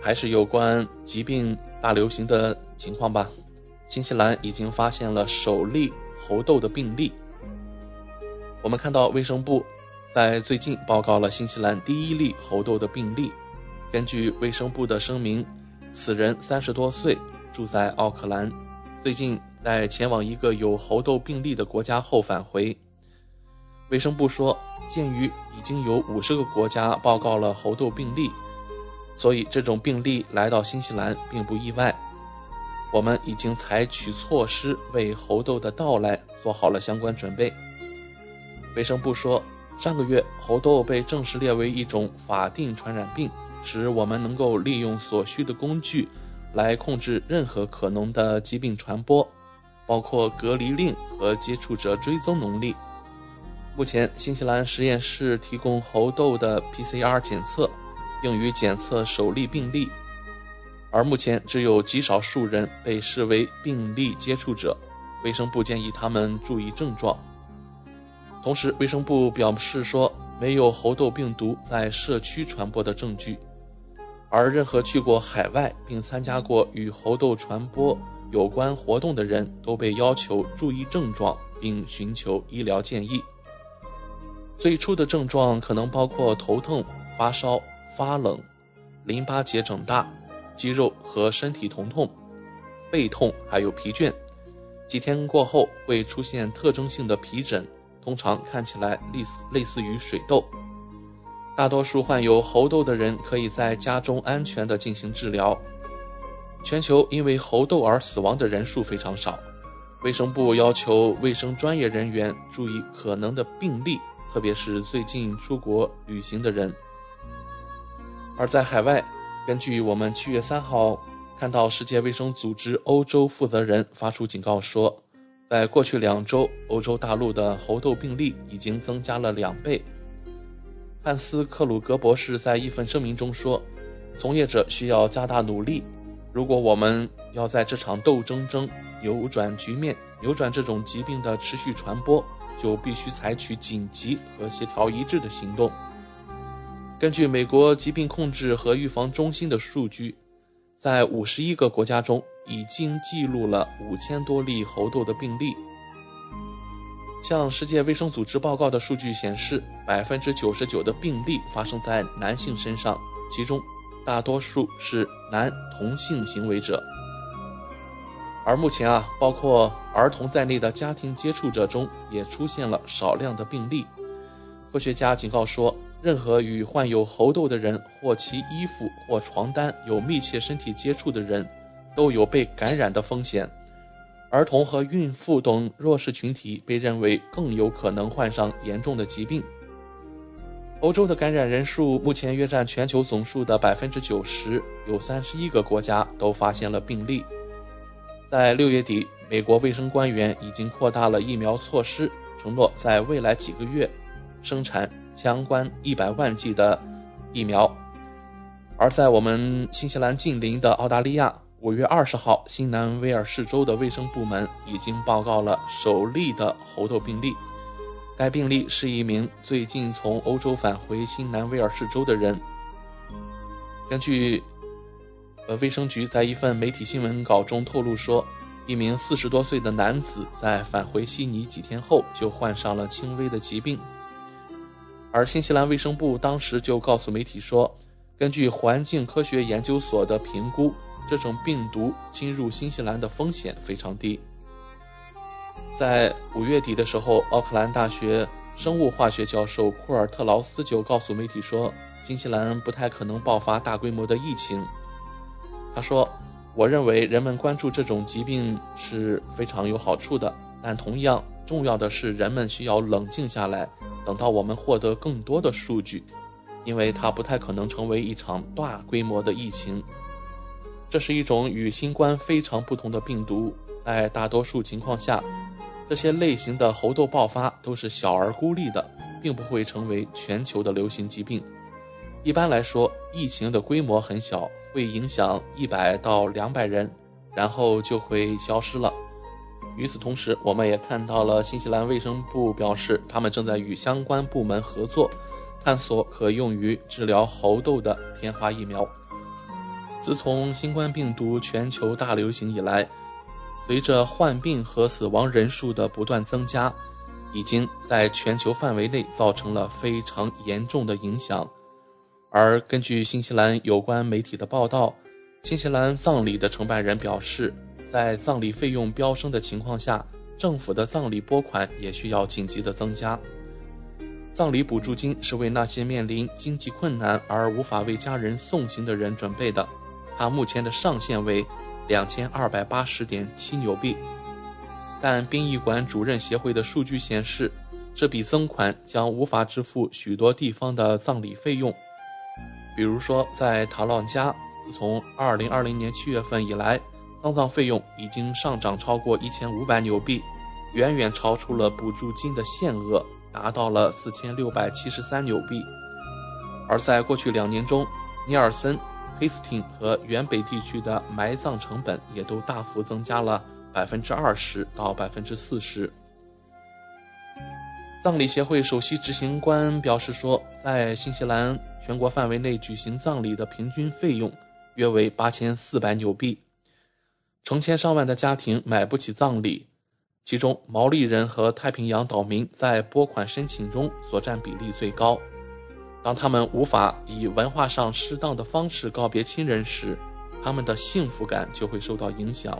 还是有关疾病大流行的情况吧。新西兰已经发现了首例猴痘的病例。我们看到卫生部在最近报告了新西兰第一例猴痘的病例。根据卫生部的声明，此人三十多岁，住在奥克兰，最近在前往一个有猴痘病例的国家后返回。卫生部说，鉴于已经有五十个国家报告了猴痘病例，所以这种病例来到新西兰并不意外。我们已经采取措施为猴痘的到来做好了相关准备。卫生部说，上个月猴痘被正式列为一种法定传染病，使我们能够利用所需的工具来控制任何可能的疾病传播，包括隔离令和接触者追踪能力。目前，新西兰实验室提供猴痘的 PCR 检测，用于检测首例病例，而目前只有极少数人被视为病例接触者。卫生部建议他们注意症状。同时，卫生部表示说，没有猴痘病毒在社区传播的证据，而任何去过海外并参加过与猴痘传播有关活动的人都被要求注意症状并寻求医疗建议。最初的症状可能包括头痛、发烧、发冷、淋巴结肿大、肌肉和身体疼痛、背痛，还有疲倦。几天过后会出现特征性的皮疹。通常看起来类似类似于水痘，大多数患有猴痘的人可以在家中安全地进行治疗。全球因为猴痘而死亡的人数非常少。卫生部要求卫生专业人员注意可能的病例，特别是最近出国旅行的人。而在海外，根据我们七月三号看到世界卫生组织欧洲负责人发出警告说。在过去两周，欧洲大陆的猴痘病例已经增加了两倍。汉斯·克鲁格博士在一份声明中说：“从业者需要加大努力。如果我们要在这场斗争中扭转局面，扭转这种疾病的持续传播，就必须采取紧急和协调一致的行动。”根据美国疾病控制和预防中心的数据，在五十一个国家中已经记录了五千多例猴痘的病例。向世界卫生组织报告的数据显示，百分之九十九的病例发生在男性身上，其中大多数是男同性行为者。而目前啊，包括儿童在内的家庭接触者中也出现了少量的病例。科学家警告说，任何与患有猴痘的人或其衣服或床单有密切身体接触的人，都有被感染的风险。儿童和孕妇等弱势群体被认为更有可能患上严重的疾病。欧洲的感染人数目前约占全球总数的百分之九十，有三十一个国家都发现了病例。在六月底，美国卫生官员已经扩大了疫苗措施，承诺在未来几个月生产相关一百万剂的疫苗。而在我们新西兰近邻的澳大利亚。五月二十号，新南威尔士州的卫生部门已经报告了首例的猴痘病例。该病例是一名最近从欧洲返回新南威尔士州的人。根据呃卫生局在一份媒体新闻稿中透露说，一名四十多岁的男子在返回悉尼几天后就患上了轻微的疾病。而新西兰卫生部当时就告诉媒体说，根据环境科学研究所的评估。这种病毒侵入新西兰的风险非常低。在五月底的时候，奥克兰大学生物化学教授库尔特劳斯就告诉媒体说，新西兰不太可能爆发大规模的疫情。他说：“我认为人们关注这种疾病是非常有好处的，但同样重要的是，人们需要冷静下来，等到我们获得更多的数据，因为它不太可能成为一场大规模的疫情。”这是一种与新冠非常不同的病毒，在大多数情况下，这些类型的猴痘爆发都是小而孤立的，并不会成为全球的流行疾病。一般来说，疫情的规模很小，会影响一百到两百人，然后就会消失了。与此同时，我们也看到了新西兰卫生部表示，他们正在与相关部门合作，探索可用于治疗猴痘的天花疫苗。自从新冠病毒全球大流行以来，随着患病和死亡人数的不断增加，已经在全球范围内造成了非常严重的影响。而根据新西兰有关媒体的报道，新西兰葬礼的承办人表示，在葬礼费用飙升的情况下，政府的葬礼拨款也需要紧急的增加。葬礼补助金是为那些面临经济困难而无法为家人送行的人准备的。它目前的上限为两千二百八十点七纽币，但殡仪馆主任协会的数据显示，这笔增款将无法支付许多地方的葬礼费用。比如说，在塔朗加，自从二零二零年七月份以来，丧葬费用已经上涨超过一千五百纽币，远远超出了补助金的限额，达到了四千六百七十三纽币。而在过去两年中，尼尔森。黑斯汀和原北地区的埋葬成本也都大幅增加了百分之二十到百分之四十。葬礼协会首席执行官表示说，在新西兰全国范围内举行葬礼的平均费用约为八千四百纽币，成千上万的家庭买不起葬礼，其中毛利人和太平洋岛民在拨款申请中所占比例最高。当他们无法以文化上适当的方式告别亲人时，他们的幸福感就会受到影响。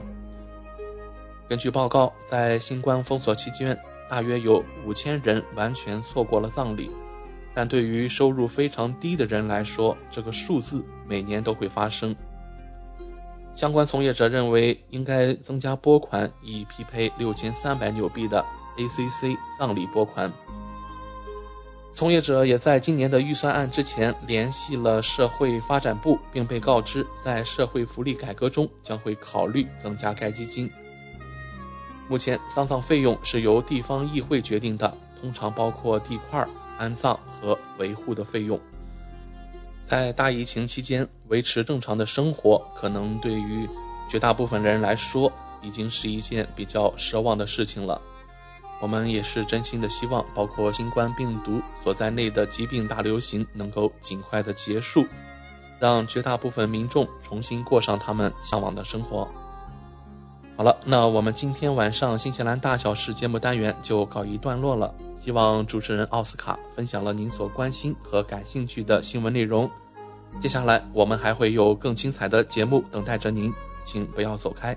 根据报告，在新冠封锁期间，大约有五千人完全错过了葬礼。但对于收入非常低的人来说，这个数字每年都会发生。相关从业者认为，应该增加拨款，以匹配六千三百纽币的 ACC 葬礼拨款。从业者也在今年的预算案之前联系了社会发展部，并被告知在社会福利改革中将会考虑增加该基金。目前丧葬费用是由地方议会决定的，通常包括地块、安葬和维护的费用。在大疫情期间，维持正常的生活，可能对于绝大部分人来说，已经是一件比较奢望的事情了。我们也是真心的希望，包括新冠病毒所在内的疾病大流行能够尽快的结束，让绝大部分民众重新过上他们向往的生活。好了，那我们今天晚上新西兰大小事节目单元就告一段落了。希望主持人奥斯卡分享了您所关心和感兴趣的新闻内容。接下来我们还会有更精彩的节目等待着您，请不要走开。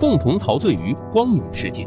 共同陶醉于光影世界。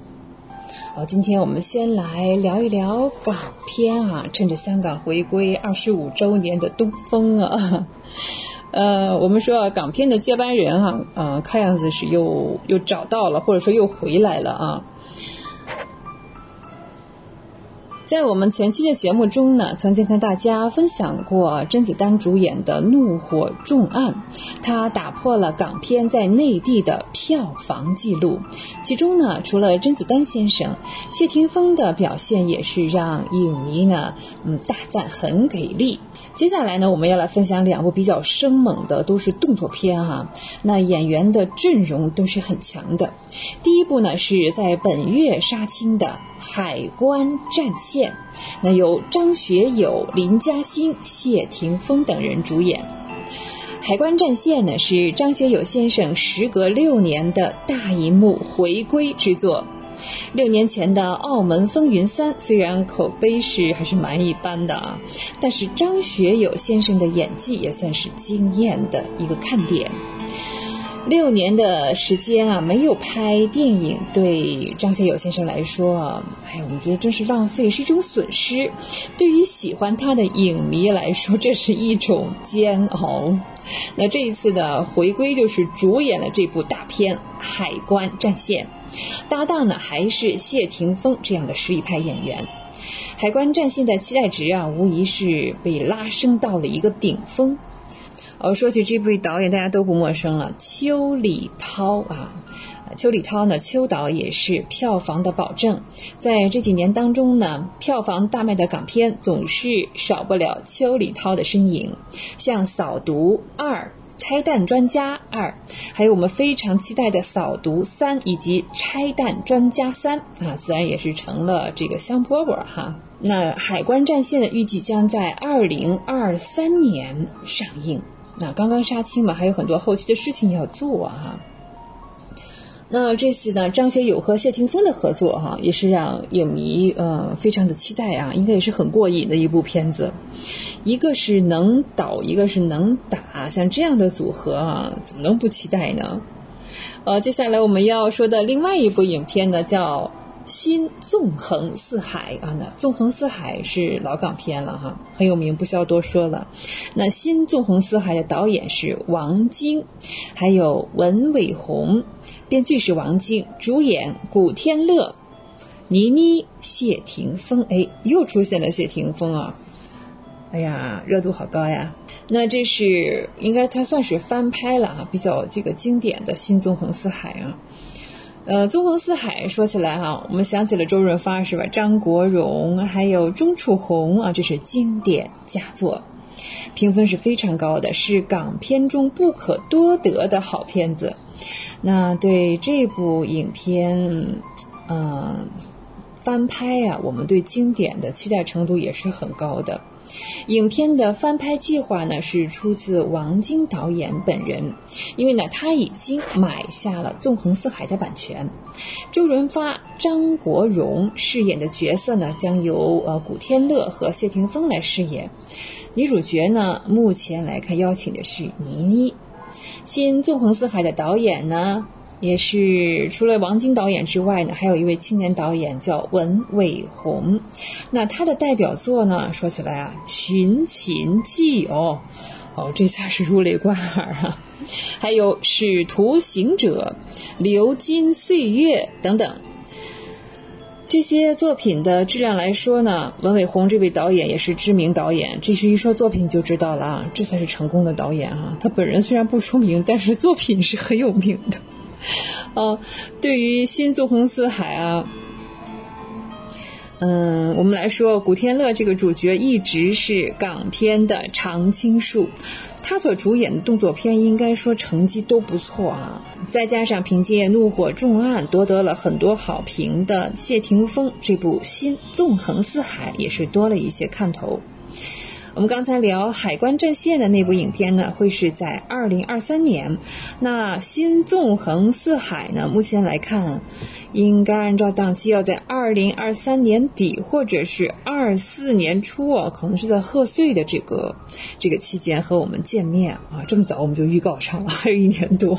好，今天我们先来聊一聊港片啊，趁着香港回归二十五周年的东风啊，呃，我们说港片的接班人哈，嗯，看样子是又又找到了，或者说又回来了啊。在我们前期的节目中呢，曾经跟大家分享过甄子丹主演的《怒火重案》，它打破了港片在内地的票房纪录。其中呢，除了甄子丹先生，谢霆锋的表现也是让影迷呢，嗯，大赞很给力。接下来呢，我们要来分享两部比较生猛的，都是动作片哈。那演员的阵容都是很强的。第一部呢，是在本月杀青的。海关战线，那由张学友、林嘉欣、谢霆锋等人主演。海关战线呢是张学友先生时隔六年的大银幕回归之作。六年前的《澳门风云三》虽然口碑是还是蛮一般的啊，但是张学友先生的演技也算是惊艳的一个看点。六年的时间啊，没有拍电影，对张学友先生来说啊，哎，我们觉得真是浪费，是一种损失。对于喜欢他的影迷来说，这是一种煎熬。那这一次的回归，就是主演了这部大片《海关战线》，搭档呢还是谢霆锋这样的实力派演员。《海关战线》的期待值啊，无疑是被拉升到了一个顶峰。哦，说起这部导演，大家都不陌生了，邱礼涛啊。邱礼涛呢，邱导也是票房的保证。在这几年当中呢，票房大卖的港片总是少不了邱礼涛的身影，像《扫毒二》《拆弹专家二》，还有我们非常期待的《扫毒三》以及《拆弹专家三》啊，自然也是成了这个香饽饽哈。那《海关战线》，预计将在二零二三年上映。那刚刚杀青嘛，还有很多后期的事情要做哈。那这次呢，张学友和谢霆锋的合作哈，也是让影迷呃非常的期待啊，应该也是很过瘾的一部片子。一个是能导，一个是能打，像这样的组合啊，怎么能不期待呢？呃，接下来我们要说的另外一部影片呢，叫。新纵横四海啊，那纵横四海是老港片了哈，很有名，不需要多说了。那新纵横四海的导演是王晶，还有文伟鸿，编剧是王晶，主演古天乐、倪妮、谢霆锋。哎，又出现了谢霆锋啊！哎呀，热度好高呀！那这是应该他算是翻拍了啊，比较这个经典的新纵横四海啊。呃，纵横四海说起来哈，我们想起了周润发是吧？张国荣还有钟楚红啊，这是经典佳作，评分是非常高的，是港片中不可多得的好片子。那对这部影片，嗯，翻拍呀，我们对经典的期待程度也是很高的。影片的翻拍计划呢，是出自王晶导演本人，因为呢，他已经买下了《纵横四海》的版权。周润发、张国荣饰演的角色呢，将由呃古天乐和谢霆锋来饰演。女主角呢，目前来看邀请的是倪妮。新《纵横四海》的导演呢？也是除了王晶导演之外呢，还有一位青年导演叫文伟鸿。那他的代表作呢，说起来啊，《寻秦记》哦，哦，这下是如雷贯耳啊。还有《使徒行者》《流金岁月》等等这些作品的质量来说呢，文伟鸿这位导演也是知名导演。这是一说作品就知道了啊，这才是成功的导演啊。他本人虽然不出名，但是作品是很有名的。呃，对于新纵横四海啊，嗯，我们来说，古天乐这个主角一直是港片的常青树，他所主演的动作片应该说成绩都不错啊。再加上凭借《怒火重案》夺得了很多好评的谢霆锋，这部新纵横四海也是多了一些看头。我们刚才聊海关战线的那部影片呢，会是在二零二三年。那新纵横四海呢，目前来看，应该按照档期要在二零二三年底或者是二四年初啊，可能是在贺岁的这个这个期间和我们见面啊。这么早我们就预告上了，还有一年多。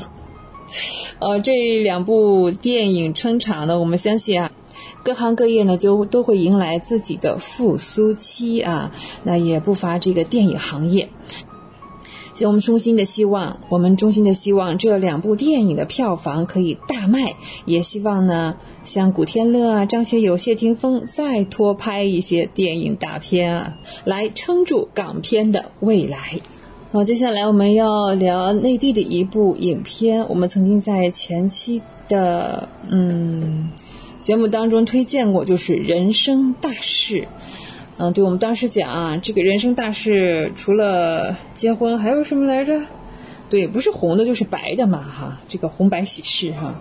呃，这两部电影撑场呢，我们相信啊。各行各业呢，就都会迎来自己的复苏期啊，那也不乏这个电影行业。我们衷心的希望，我们衷心的希望这两部电影的票房可以大卖，也希望呢，像古天乐啊、张学友、谢霆锋再多拍一些电影大片啊，来撑住港片的未来。好，接下来我们要聊内地的一部影片，我们曾经在前期的嗯。节目当中推荐过，就是人生大事。嗯，对我们当时讲啊，这个人生大事除了结婚还有什么来着？对，不是红的就是白的嘛，哈，这个红白喜事哈。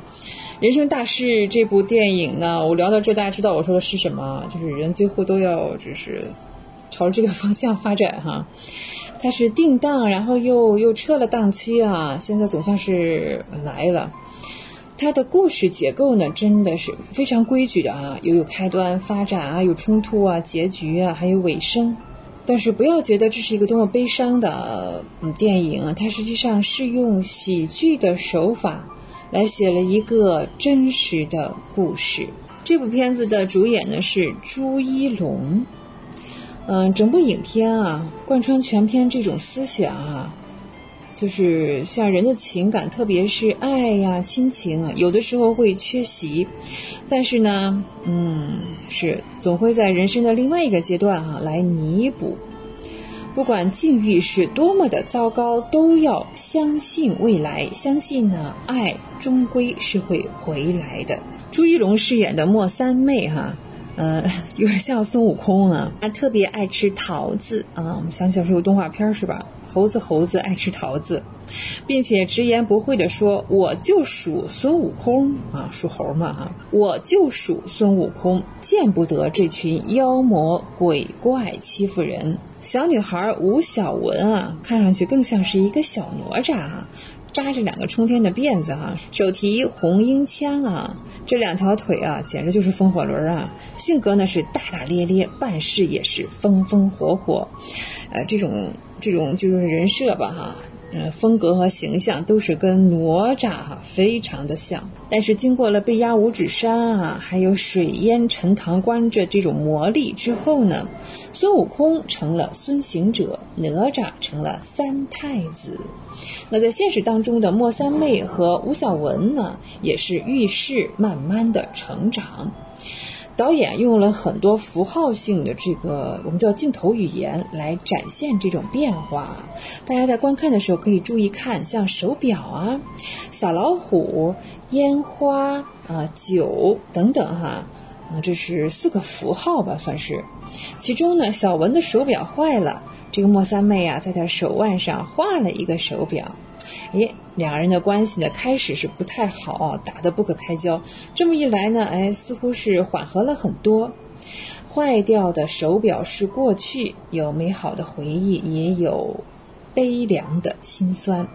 人生大事这部电影呢，我聊到这，大家知道我说的是什么？就是人最后都要就是朝这个方向发展哈。它是定档，然后又又撤了档期啊，现在总算是来了。它的故事结构呢，真的是非常规矩的啊，有有开端、发展啊，有冲突啊、结局啊，还有尾声。但是不要觉得这是一个多么悲伤的电影啊，它实际上是用喜剧的手法来写了一个真实的故事。这部片子的主演呢是朱一龙，嗯，整部影片啊，贯穿全片这种思想啊。就是像人的情感，特别是爱呀、亲情啊，有的时候会缺席，但是呢，嗯，是总会在人生的另外一个阶段哈来弥补。不管境遇是多么的糟糕，都要相信未来，相信呢，爱终归是会回来的。朱一龙饰演的莫三妹哈，呃，有点像孙悟空啊，他特别爱吃桃子啊，我们想起来是个动画片是吧？猴子，猴子爱吃桃子，并且直言不讳地说：“我就属孙悟空啊，属猴嘛啊，我就属孙悟空，见不得这群妖魔鬼怪欺负人。”小女孩吴小文啊，看上去更像是一个小哪吒啊，扎着两个冲天的辫子哈，手提红缨枪啊，这两条腿啊，简直就是风火轮啊！性格呢是大大咧咧，办事也是风风火火，呃，这种。这种就是人设吧，哈，嗯，风格和形象都是跟哪吒哈非常的像。但是经过了被压五指山啊，还有水淹陈塘关这这种磨砺之后呢，孙悟空成了孙行者，哪吒成了三太子。那在现实当中的莫三妹和吴小文呢，也是遇事慢慢的成长。导演用了很多符号性的这个我们叫镜头语言来展现这种变化。大家在观看的时候可以注意看，像手表啊、小老虎、烟花啊、酒等等哈。啊，这是四个符号吧，算是。其中呢，小文的手表坏了，这个莫三妹啊，在她手腕上画了一个手表。哎，两人的关系呢，开始是不太好啊，打得不可开交。这么一来呢，哎，似乎是缓和了很多。坏掉的手表是过去，有美好的回忆，也有悲凉的心酸。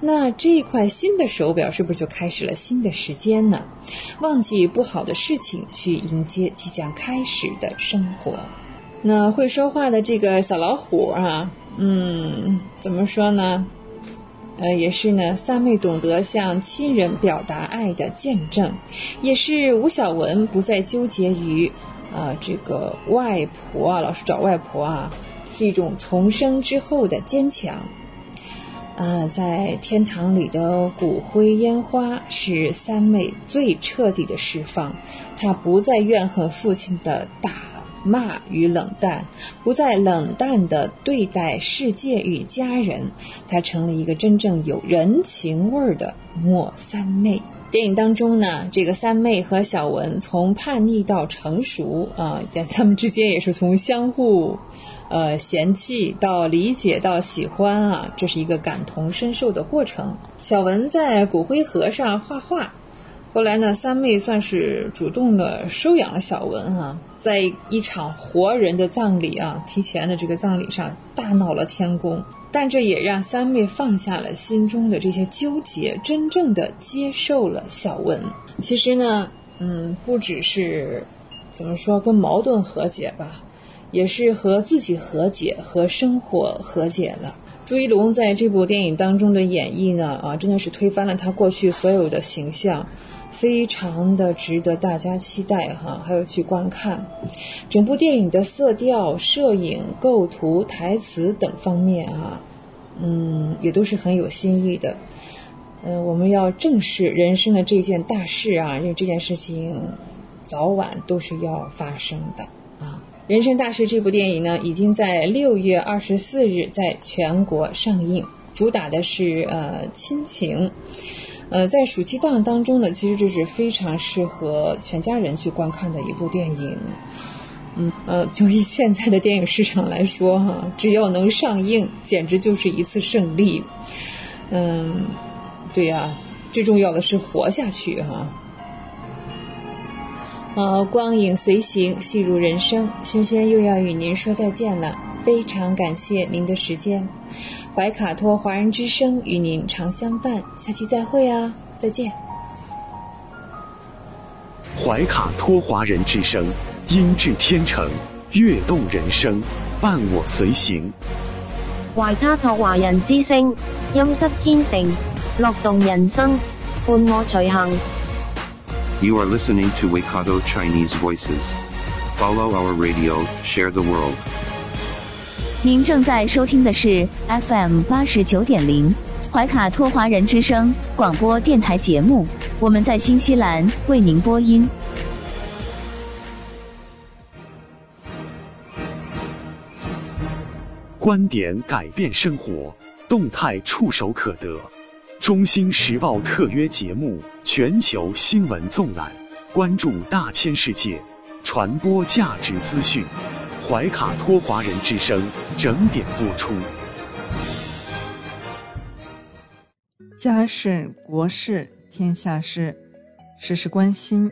那这块新的手表是不是就开始了新的时间呢？忘记不好的事情，去迎接即将开始的生活。那会说话的这个小老虎啊，嗯，怎么说呢？呃，也是呢，三妹懂得向亲人表达爱的见证，也是吴小文不再纠结于，啊，这个外婆啊，老是找外婆啊，是一种重生之后的坚强。啊，在天堂里的骨灰烟花是三妹最彻底的释放，她不再怨恨父亲的打。骂与冷淡，不再冷淡的对待世界与家人，她成了一个真正有人情味儿的莫三妹。电影当中呢，这个三妹和小文从叛逆到成熟啊，他们之间也是从相互，呃嫌弃到理解到喜欢啊，这是一个感同身受的过程。小文在骨灰盒上画画。后来呢，三妹算是主动的收养了小文哈，在一场活人的葬礼啊，提前的这个葬礼上大闹了天宫，但这也让三妹放下了心中的这些纠结，真正的接受了小文。其实呢，嗯，不只是怎么说跟矛盾和解吧，也是和自己和解，和生活和解了。朱一龙在这部电影当中的演绎呢，啊，真的是推翻了他过去所有的形象。非常的值得大家期待哈，还有去观看。整部电影的色调、摄影、构图、台词等方面啊，嗯，也都是很有新意的。嗯，我们要正视人生的这件大事啊，因为这件事情早晚都是要发生的啊。人生大事这部电影呢，已经在六月二十四日在全国上映，主打的是呃亲情。呃，在暑期档当中呢，其实这是非常适合全家人去观看的一部电影。嗯，呃，就以现在的电影市场来说，哈，只要能上映，简直就是一次胜利。嗯，对呀，最重要的是活下去，哈。呃，光影随行，戏如人生，轩轩又要与您说再见了，非常感谢您的时间。怀卡托华人之声与您常相伴，下期再会啊，再见。怀卡托华人之声，音质天成，悦动人生，伴我随行。怀卡托华人之声，音质天成，乐动人生，伴我随行。You are listening to Waikato Chinese Voices. Follow our radio, share the world. 您正在收听的是 FM 八十九点零怀卡托华人之声广播电台节目，我们在新西兰为您播音。观点改变生活，动态触手可得。中新时报特约节目《全球新闻纵览》，关注大千世界，传播价值资讯。怀卡托华人之声整点播出。家事、国事、天下事，事事关心。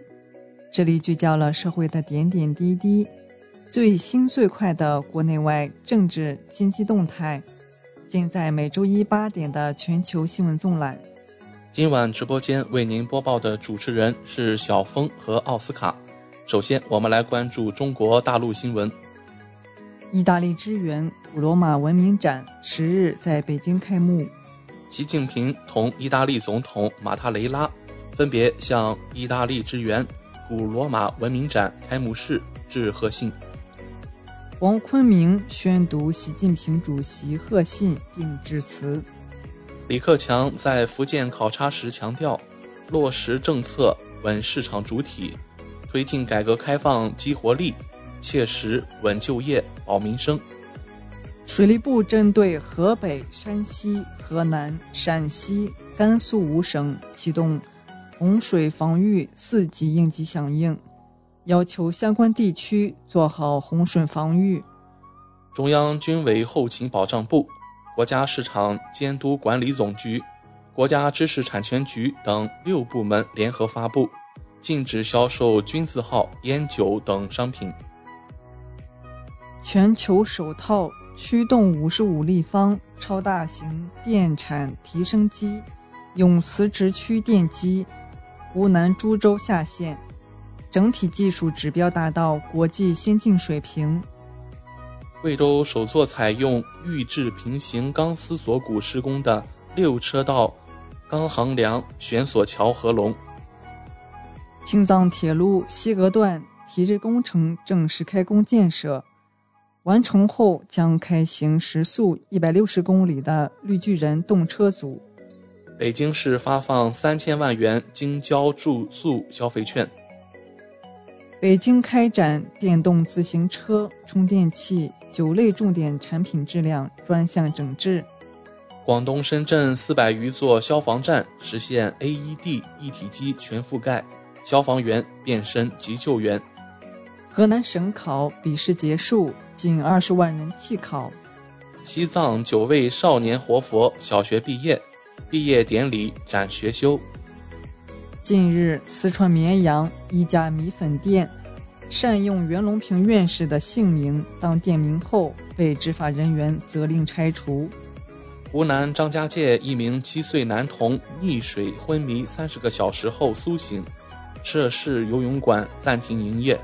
这里聚焦了社会的点点滴滴，最新最快的国内外政治经济动态，尽在每周一八点的全球新闻纵览。今晚直播间为您播报的主持人是小峰和奥斯卡。首先，我们来关注中国大陆新闻。意大利之源古罗马文明展十日在北京开幕。习近平同意大利总统马塔雷拉分别向意大利之源古罗马文明展开幕式致贺信。王昆明宣读习近平主席贺信并致辞。李克强在福建考察时强调，落实政策稳市场主体，推进改革开放激活力。切实稳就业、保民生。水利部针对河北、山西、河南、陕西、甘肃五省启动洪水防御四级应急响应，要求相关地区做好洪水防御。中央军委后勤保障部、国家市场监督管理总局、国家知识产权局等六部门联合发布，禁止销售军字号烟酒等商品。全球首套驱动五十五立方超大型电产提升机——永磁直驱电机，湖南株洲下线，整体技术指标达到国际先进水平。贵州首座采用预制平行钢丝锁骨施工的六车道钢横梁悬索桥合龙。青藏铁路西格段提质工程正式开工建设，完成后将开行时速一百六十公里的绿巨人动车组。北京市发放三千万元京郊住宿消费券。北京开展电动自行车、充电器。九类重点产品质量专项整治。广东深圳四百余座消防站实现 AED 一体机全覆盖，消防员变身急救员。河南省考笔试结束，近二十万人弃考。西藏九位少年活佛小学毕业，毕业典礼展学修。近日，四川绵阳一家米粉店。善用袁隆平院士的姓名当店名后，被执法人员责令拆除。湖南张家界一名七岁男童溺水昏迷三十个小时后苏醒，涉事游泳馆暂停营业。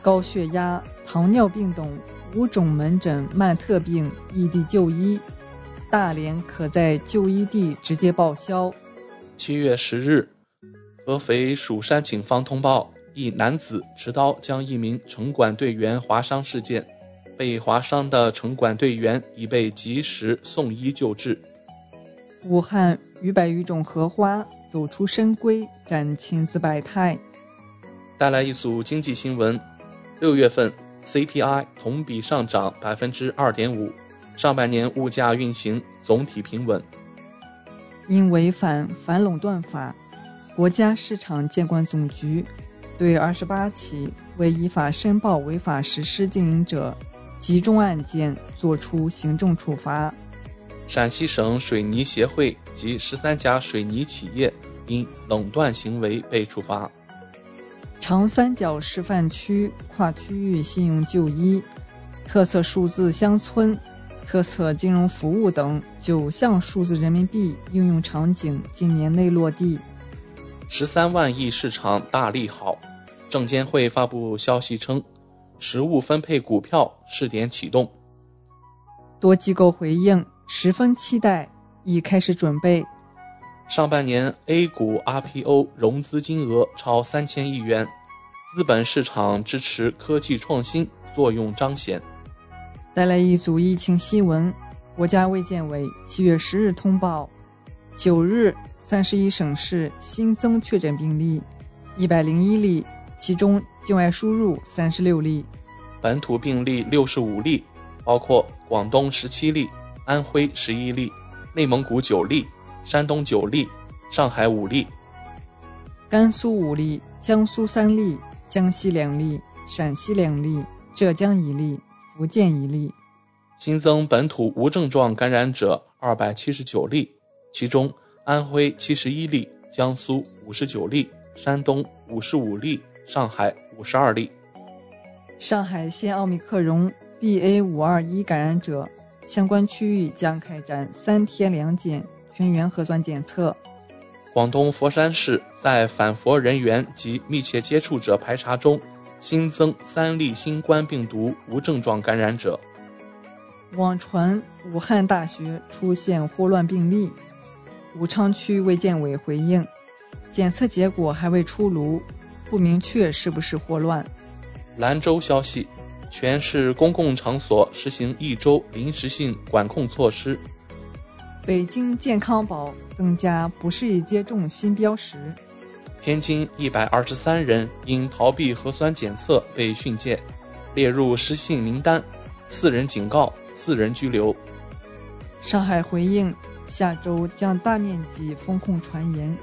高血压、糖尿病等五种门诊慢特病异地就医，大连可在就医地直接报销。七月十日，合肥蜀山警方通报。一男子持刀将一名城管队员划伤事件，被划伤的城管队员已被及时送医救治。武汉逾百余种荷花走出深闺，展千姿百态。带来一组经济新闻：六月份 CPI 同比上涨百分之二点五，上半年物价运行总体平稳。因违反反垄断法，国家市场监管总局。对二十八起未依法申报违法实施经营者集中案件作出行政处罚。陕西省水泥协会及十三家水泥企业因垄断行为被处罚。长三角示范区跨区域信用就医、特色数字乡村、特色金融服务等九项数字人民币应用场景今年内落地。十三万亿市场大利好，证监会发布消息称，实物分配股票试点启动。多机构回应十分期待，已开始准备。上半年 A 股 RPO 融资金额超三千亿元，资本市场支持科技创新作用彰显。带来一组疫情新闻，国家卫健委七月十日通报，九日。三十一省市新增确诊病例一百零一例，其中境外输入三十六例，本土病例六十五例，包括广东十七例、安徽十一例、内蒙古九例、山东九例、上海五例，甘肃五例、江苏三例、江西两例、陕西两例、浙江一例、福建一例。新增本土无症状感染者二百七十九例，其中。安徽七十一例，江苏五十九例，山东五十五例，上海五十二例。上海现奥密克戎 BA 五二一感染者，相关区域将开展三天两检全员核酸检测。广东佛山市在返佛人员及密切接触者排查中新增三例新冠病毒无症状感染者。网传武汉大学出现霍乱病例。武昌区卫健委回应，检测结果还未出炉，不明确是不是霍乱。兰州消息，全市公共场所实行一周临时性管控措施。北京健康宝增加不适宜接种新标识。天津一百二十三人因逃避核酸检测被训诫，列入失信名单，四人警告，四人拘留。上海回应。下周将大面积封控传言。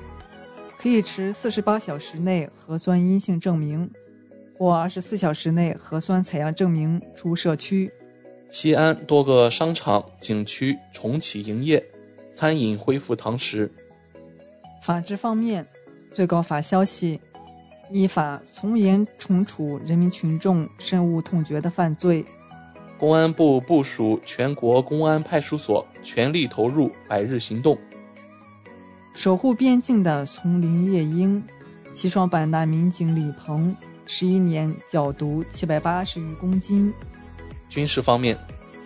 可以持四十八小时内核酸阴性证明或二十四小时内核酸采样证明出社区。西安多个商场、景区重启营业，餐饮恢复堂食。法治方面，最高法消息，依法从严惩处人民群众深恶痛绝的犯罪。公安部部署全国公安派出所，全力投入百日行动。守护边境的丛林猎鹰，西双版纳民警李鹏，十一年缴毒七百八十余公斤。军事方面，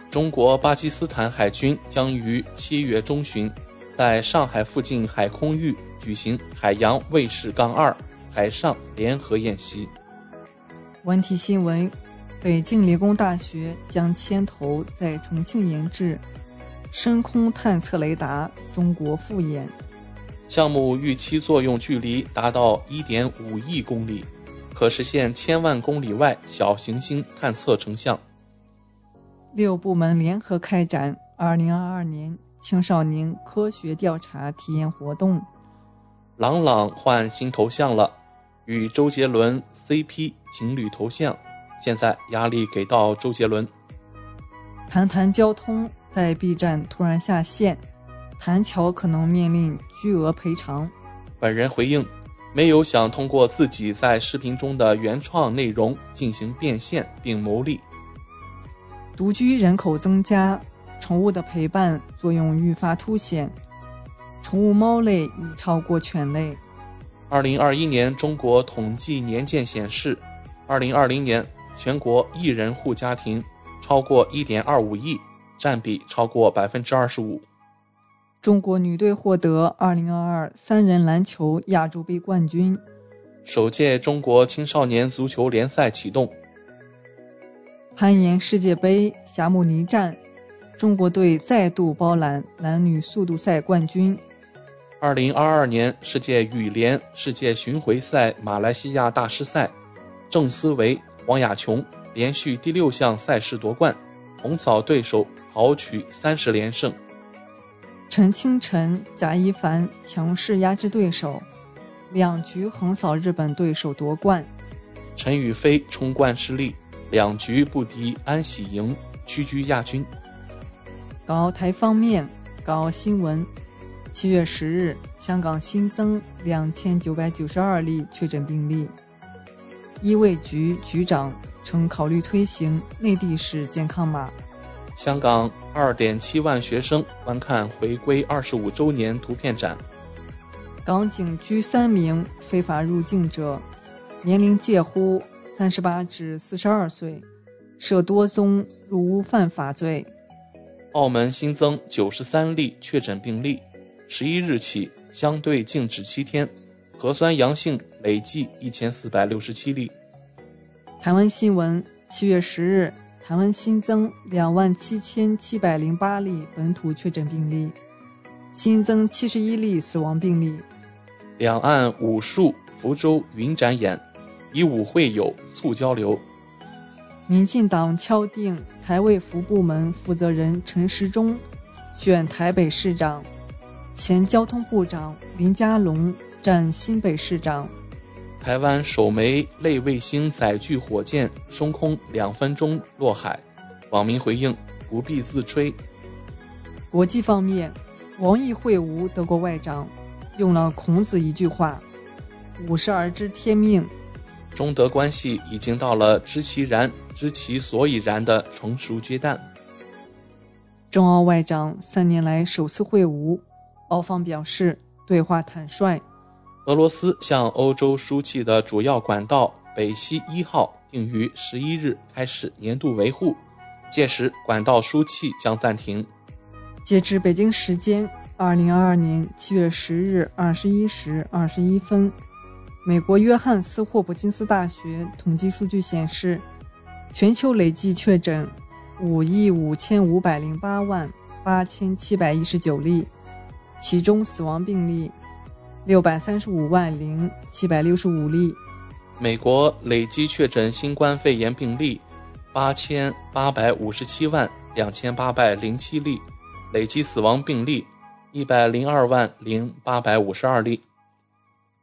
中国巴基斯坦海军将于七月中旬，在上海附近海空域举行海洋卫士杠二海上联合演习。文体新闻：北京理工大学将牵头在重庆研制深空探测雷达，中国复研。项目预期作用距离达到1.5亿公里，可实现千万公里外小行星探测成像。六部门联合开展2022年青少年科学调查体验活动。朗朗换新头像了，与周杰伦 CP 情侣头像，现在压力给到周杰伦。谈谈交通，在 B 站突然下线。谭桥可能面临巨额赔偿。本人回应，没有想通过自己在视频中的原创内容进行变现并牟利。独居人口增加，宠物的陪伴作用愈发凸显，宠物猫类已超过犬类。二零二一年中国统计年鉴显示，二零二零年全国一人户家庭超过一点二五亿，占比超过百分之二十五。中国女队获得二零二二三人篮球亚洲杯冠军。首届中国青少年足球联赛启动。攀岩世界杯霞慕尼站，中国队再度包揽男女速度赛冠军。二零二二年世界羽联世界巡回赛马来西亚大师赛，郑思维、王雅琼连续第六项赛事夺冠，横扫对手，豪取三十连胜。陈清晨、贾一凡强势压制对手，两局横扫日本对手夺冠。陈雨菲冲冠失利，两局不敌安喜莹，屈居亚军。港澳台方面，港澳新闻：七月十日，香港新增两千九百九十二例确诊病例。医卫局局长称，考虑推行内地式健康码。香港二点七万学生观看回归二十五周年图片展。港警拘三名非法入境者，年龄介乎三十八至四十二岁，涉多宗入屋犯法罪。澳门新增九十三例确诊病例，十一日起相对静止七天，核酸阳性累计一千四百六十七例。台湾新闻：七月十日。台湾新增两万七千七百零八例本土确诊病例，新增七十一例死亡病例。两岸武术福州云展演，以武会友，促交流。民进党敲定台卫福部门负责人陈时中选台北市长，前交通部长林佳龙占新北市长。台湾首枚类卫星载具火箭升空两分钟落海，网民回应不必自吹。国际方面，王毅会晤德国外长，用了孔子一句话：“五十而知天命。”中德关系已经到了知其然、知其所以然的成熟阶段。中澳外长三年来首次会晤，澳方表示对话坦率。俄罗斯向欧洲输气的主要管道北溪一号定于十一日开始年度维护，届时管道输气将暂停。截至北京时间二零二二年七月十日二十一时二十一分，美国约翰斯霍普金斯大学统计数据显示，全球累计确诊五亿五千五百零八万八千七百一十九例，其中死亡病例。六百三十五万零七百六十五例，美国累计确诊新冠肺炎病例八千八百五十七万两千八百零七例，累计死亡病例一百零二万零八百五十二例。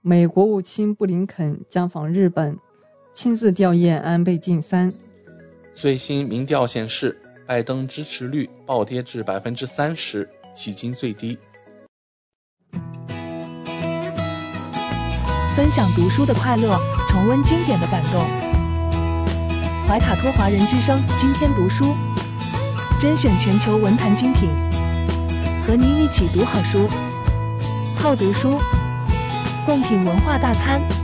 美国务卿布林肯将访日本，亲自吊唁安倍晋三。最新民调显示，拜登支持率暴跌至百分之三十，迄今最低。分享读书的快乐，重温经典的感动。怀卡托华人之声今天读书，甄选全球文坛精品，和您一起读好书，好读书，贡品文化大餐。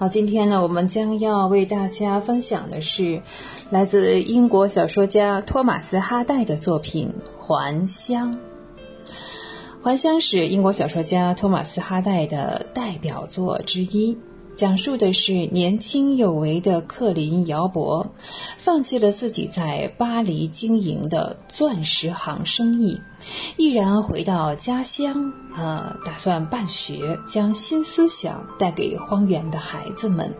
好，今天呢，我们将要为大家分享的是来自英国小说家托马斯·哈代的作品《还乡》。《还乡》是英国小说家托马斯·哈代的代表作之一。讲述的是年轻有为的克林姚博，放弃了自己在巴黎经营的钻石行生意，毅然回到家乡，呃，打算办学，将新思想带给荒原的孩子们，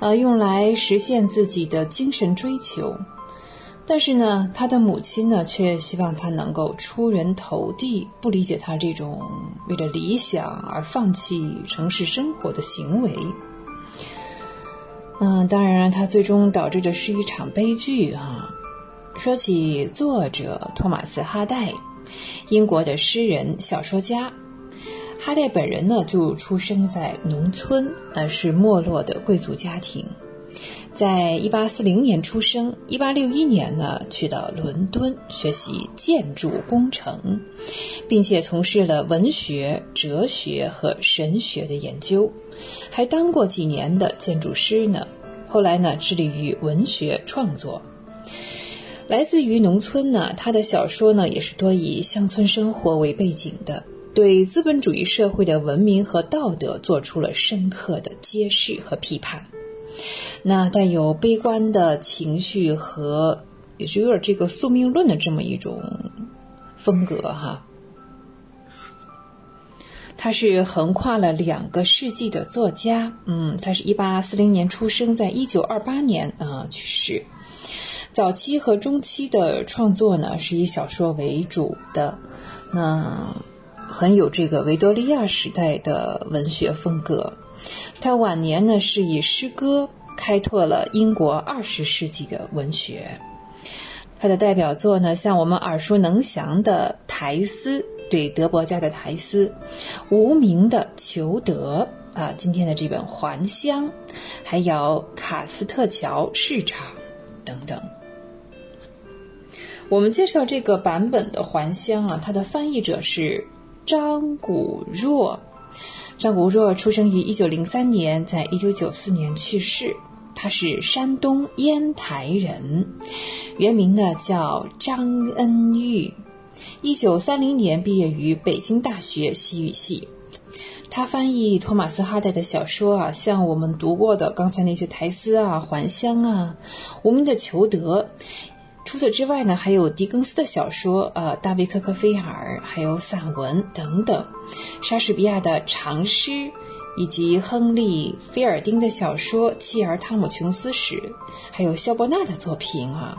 呃，用来实现自己的精神追求。但是呢，他的母亲呢，却希望他能够出人头地，不理解他这种为了理想而放弃城市生活的行为。嗯，当然，他最终导致的是一场悲剧啊。说起作者托马斯·哈代，英国的诗人、小说家，哈代本人呢，就出生在农村，呃，是没落的贵族家庭。在一八四零年出生，一八六一年呢去到伦敦学习建筑工程，并且从事了文学、哲学和神学的研究，还当过几年的建筑师呢。后来呢致力于文学创作。来自于农村呢，他的小说呢也是多以乡村生活为背景的，对资本主义社会的文明和道德做出了深刻的揭示和批判。那带有悲观的情绪和，也是有点这个宿命论的这么一种风格哈。他是横跨了两个世纪的作家，嗯，他是一八四零年出生，在一九二八年啊去世。早期和中期的创作呢，是以小说为主的，那很有这个维多利亚时代的文学风格。他晚年呢，是以诗歌开拓了英国二十世纪的文学。他的代表作呢，像我们耳熟能详的《苔丝》，对德伯家的《苔丝》，《无名的裘德》啊，今天的这本《还乡》，还有《卡斯特桥市场》等等。我们介绍这个版本的《还乡》啊，它的翻译者是张古若。张国若出生于一九零三年，在一九九四年去世。他是山东烟台人，原名呢叫张恩玉。一九三零年毕业于北京大学西语系。他翻译托马斯哈代的小说啊，像我们读过的刚才那些《苔丝》啊、《还乡》啊、《无名的裘德》。除此之外呢，还有狄更斯的小说，呃，大卫·科克菲尔，还有散文等等，莎士比亚的长诗，以及亨利·菲尔丁的小说《妻儿汤姆琼斯史》，还有肖伯纳的作品啊，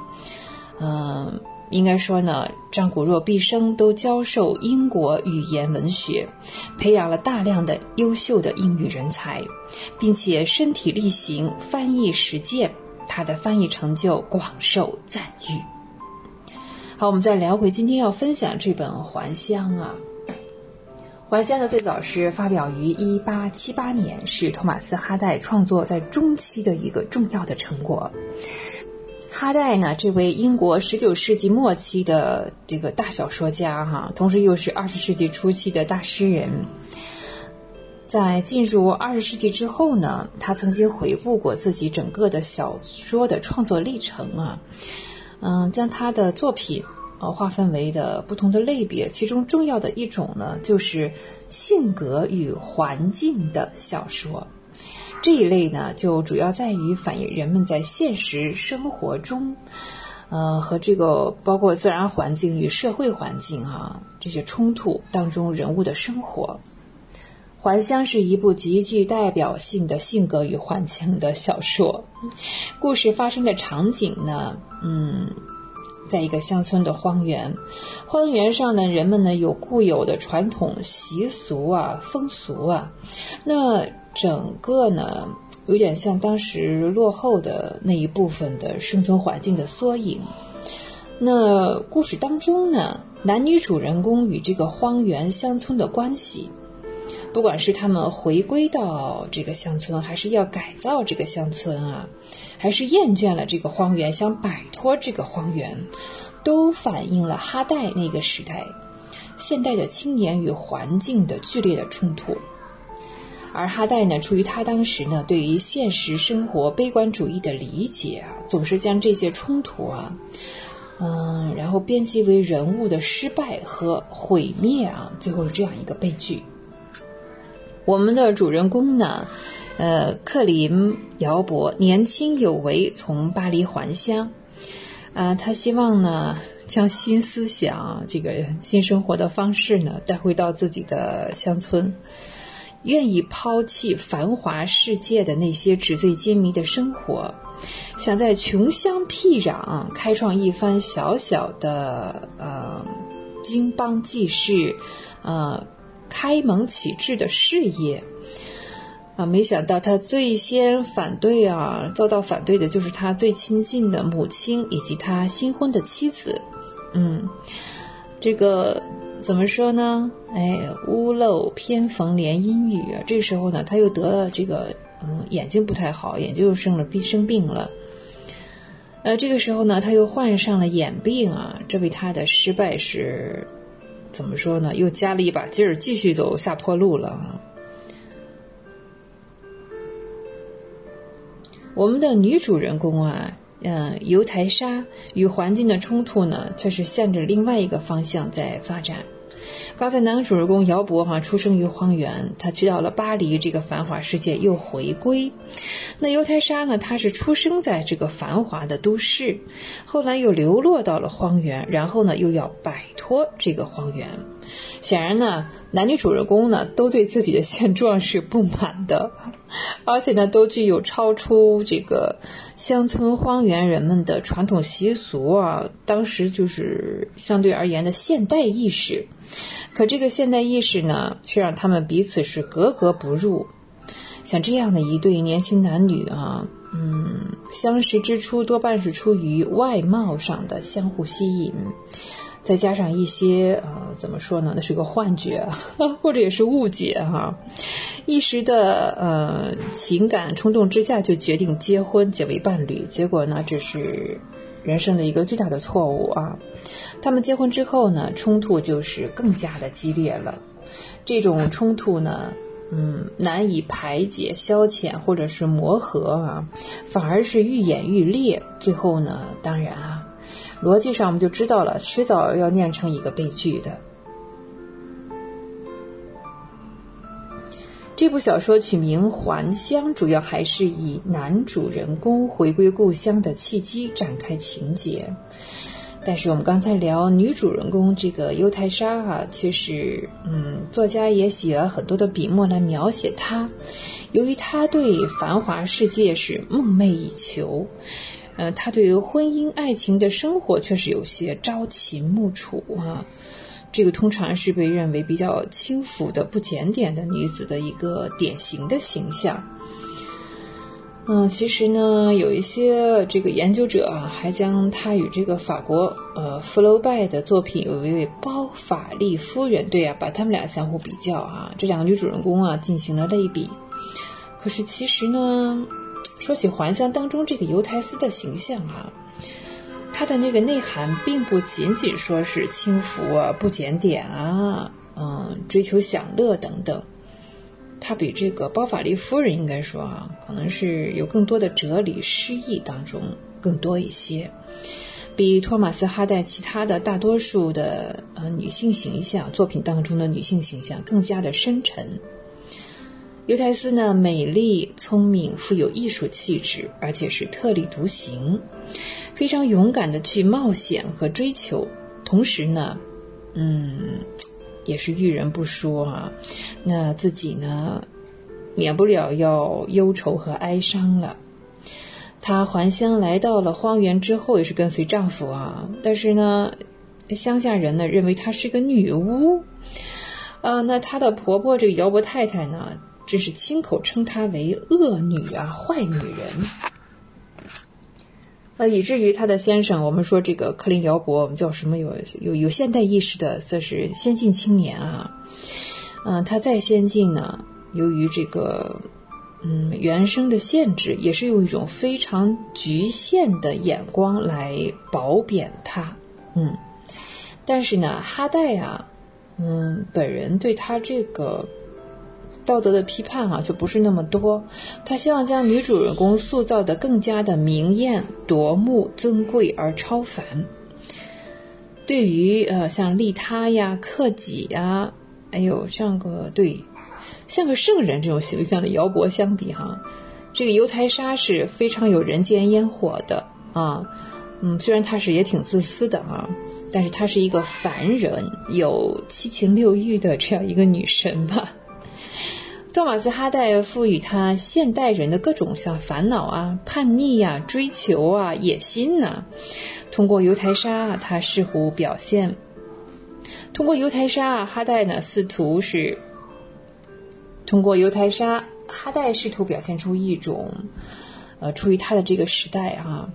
嗯，应该说呢，张古若毕生都教授英国语言文学，培养了大量的优秀的英语人才，并且身体力行翻译实践。他的翻译成就广受赞誉。好，我们再聊回今天要分享这本《还乡》啊，《还乡》呢最早是发表于一八七八年，是托马斯·哈代创作在中期的一个重要的成果。哈代呢，这位英国十九世纪末期的这个大小说家哈，同时又是二十世纪初期的大诗人。在进入二十世纪之后呢，他曾经回顾过自己整个的小说的创作历程啊，嗯，将他的作品呃划分为的不同的类别，其中重要的一种呢，就是性格与环境的小说。这一类呢，就主要在于反映人们在现实生活中，呃，和这个包括自然环境与社会环境啊这些冲突当中人物的生活。《还乡》是一部极具代表性的性格与环境的小说，故事发生的场景呢，嗯，在一个乡村的荒原，荒原上呢，人们呢有固有的传统习俗啊、风俗啊，那整个呢有点像当时落后的那一部分的生存环境的缩影。那故事当中呢，男女主人公与这个荒原乡村的关系。不管是他们回归到这个乡村，还是要改造这个乡村啊，还是厌倦了这个荒原，想摆脱这个荒原，都反映了哈代那个时代现代的青年与环境的剧烈的冲突。而哈代呢，出于他当时呢对于现实生活悲观主义的理解啊，总是将这些冲突啊，嗯，然后编辑为人物的失败和毁灭啊，最后是这样一个悲剧。我们的主人公呢，呃，克林姚博年轻有为，从巴黎还乡，啊，他希望呢将新思想、这个新生活的方式呢带回到自己的乡村，愿意抛弃繁华世界的那些纸醉金迷的生活，想在穷乡僻壤开创一番小小的呃经邦济世，呃。开蒙启智的事业啊，没想到他最先反对啊，遭到反对的就是他最亲近的母亲以及他新婚的妻子。嗯，这个怎么说呢？哎，屋漏偏逢连阴雨啊！这时候呢，他又得了这个嗯眼睛不太好，眼睛又生了病生病了。呃，这个时候呢，他又患上了眼病啊，这为他的失败是。怎么说呢？又加了一把劲儿，继续走下坡路了。我们的女主人公啊，嗯，犹太莎与环境的冲突呢，却是向着另外一个方向在发展。刚才男主人公姚博哈出生于荒原，他去到了巴黎这个繁华世界，又回归。那犹太莎呢，她是出生在这个繁华的都市，后来又流落到了荒原，然后呢又要摆脱这个荒原。显然呢，男女主人公呢都对自己的现状是不满的，而且呢都具有超出这个乡村荒原人们的传统习俗啊，当时就是相对而言的现代意识。可这个现代意识呢，却让他们彼此是格格不入。像这样的一对年轻男女啊，嗯，相识之初多半是出于外貌上的相互吸引，再加上一些呃，怎么说呢？那是个幻觉，或者也是误解哈。一时的呃情感冲动之下，就决定结婚结为伴侣，结果呢，这是人生的一个巨大的错误啊。他们结婚之后呢，冲突就是更加的激烈了。这种冲突呢，嗯，难以排解、消遣或者是磨合啊，反而是愈演愈烈。最后呢，当然啊，逻辑上我们就知道了，迟早要酿成一个悲剧的。这部小说取名《还乡》，主要还是以男主人公回归故乡的契机展开情节。但是我们刚才聊女主人公这个犹太莎哈，却是嗯，作家也写了很多的笔墨来描写她。由于她对繁华世界是梦寐以求，呃，她对于婚姻爱情的生活却是有些朝秦暮楚啊。这个通常是被认为比较轻浮的、不检点的女子的一个典型的形象。嗯，其实呢，有一些这个研究者啊，还将他与这个法国呃福楼拜的作品有一位包法利夫人，对啊，把他们俩相互比较啊，这两个女主人公啊进行了类比。可是其实呢，说起还乡当中这个尤台斯的形象啊，他的那个内涵并不仅仅说是轻浮啊、不检点啊、嗯、追求享乐等等。他比这个包法利夫人应该说啊，可能是有更多的哲理诗意当中更多一些，比托马斯哈代其他的大多数的呃女性形象作品当中的女性形象更加的深沉。尤台斯呢，美丽、聪明、富有艺术气质，而且是特立独行，非常勇敢的去冒险和追求，同时呢，嗯，也是遇人不淑啊，那自己呢，免不了要忧愁和哀伤了。她还乡来到了荒原之后，也是跟随丈夫啊，但是呢，乡下人呢认为她是个女巫，啊，那她的婆婆这个姚伯太太呢。真是亲口称她为恶女啊，坏女人。呃，以至于她的先生，我们说这个克林姚伯，我们叫什么有有有现代意识的，算是先进青年啊。嗯，他再先进呢，由于这个嗯原生的限制，也是用一种非常局限的眼光来褒贬他。嗯，但是呢，哈代啊，嗯，本人对他这个。道德的批判啊，就不是那么多。他希望将女主人公塑造的更加的明艳夺目、尊贵而超凡。对于呃，像利他呀、克己呀，哎呦，像个对，像个圣人这种形象的姚博相比哈，这个犹太莎是非常有人间烟火的啊。嗯，虽然他是也挺自私的啊，但是她是一个凡人，有七情六欲的这样一个女神吧。托马斯哈代赋予他现代人的各种像烦恼啊、叛逆呀、追求啊、野心呐。通过犹太沙，他试图表现；通过犹太沙，哈代呢试图是通过犹太沙，哈代试图表现出一种，呃，出于他的这个时代啊，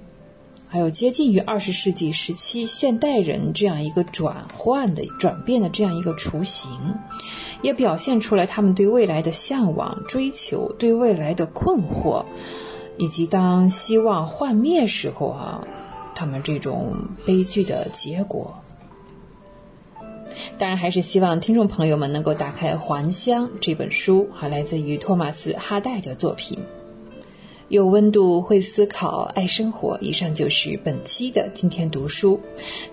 还有接近于二十世纪时期现代人这样一个转换的、转变的这样一个雏形。也表现出来他们对未来的向往、追求，对未来的困惑，以及当希望幻灭时候啊，他们这种悲剧的结果。当然，还是希望听众朋友们能够打开《还乡》这本书，哈来自于托马斯·哈代的作品。有温度，会思考，爱生活。以上就是本期的今天读书。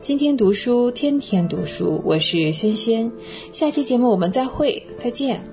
今天读书，天天读书。我是萱萱，下期节目我们再会，再见。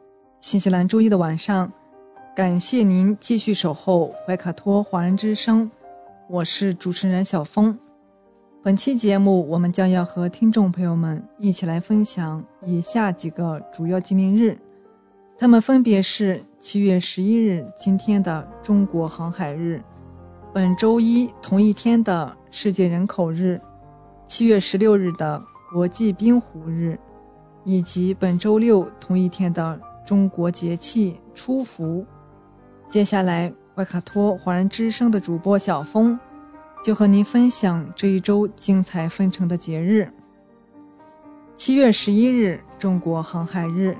新西兰周一的晚上，感谢您继续守候怀卡托华人之声，我是主持人小峰。本期节目，我们将要和听众朋友们一起来分享以下几个主要纪念日，他们分别是七月十一日今天的中国航海日，本周一同一天的世界人口日，七月十六日的国际冰壶日，以及本周六同一天的。中国节气初伏，接下来外卡托华人之声的主播小峰就和您分享这一周精彩纷呈的节日。七月十一日，中国航海日，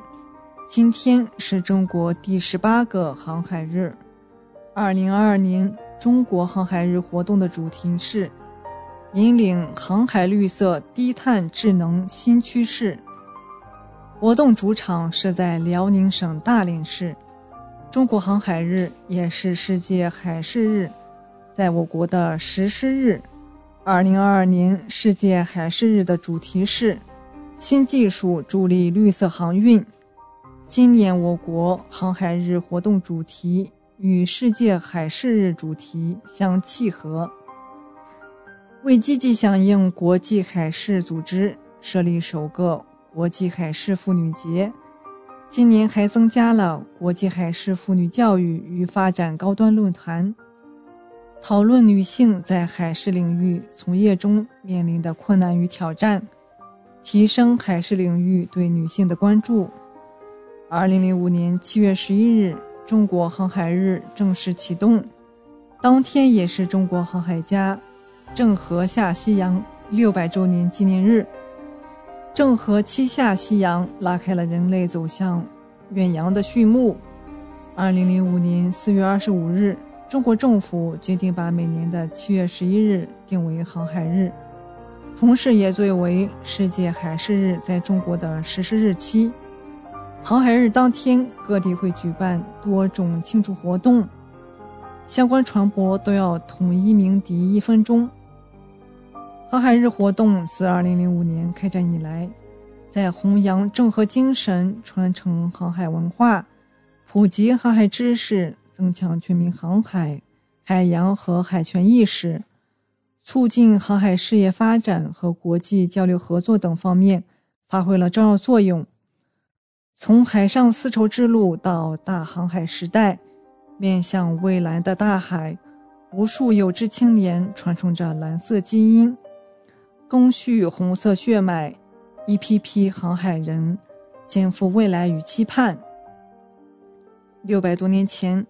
今天是中国第十八个航海日。二零二二年中国航海日活动的主题是引领航海绿色低碳智能新趋势。活动主场是在辽宁省大连市。中国航海日也是世界海事日在我国的实施日，二零二二年世界海事日的主题是“新技术助力绿色航运”。今年我国航海日活动主题与世界海事日主题相契合。为积极响应国际海事组织设立首个国际海事妇女节，今年还增加了国际海事妇女教育与发展高端论坛，讨论女性在海事领域从业中面临的困难与挑战，提升海事领域对女性的关注。二零零五年七月十一日，中国航海日正式启动，当天也是中国航海家。郑和下西洋六百周年纪念日，郑和七下西洋拉开了人类走向远洋的序幕。二零零五年四月二十五日，中国政府决定把每年的七月十一日定为航海日，同时也作为世界海事日在中国的实施日期。航海日当天，各地会举办多种庆祝活动，相关船舶都要统一鸣笛一分钟。航海日活动自2005年开展以来，在弘扬郑和精神、传承航海文化、普及航海知识、增强全民航海、海洋和海权意识、促进航海事业发展和国际交流合作等方面发挥了重要作用。从海上丝绸之路到大航海时代，面向未来的大海，无数有志青年传承着蓝色基因。赓续红色血脉，一批批航海人肩负未来与期盼。六百多年前，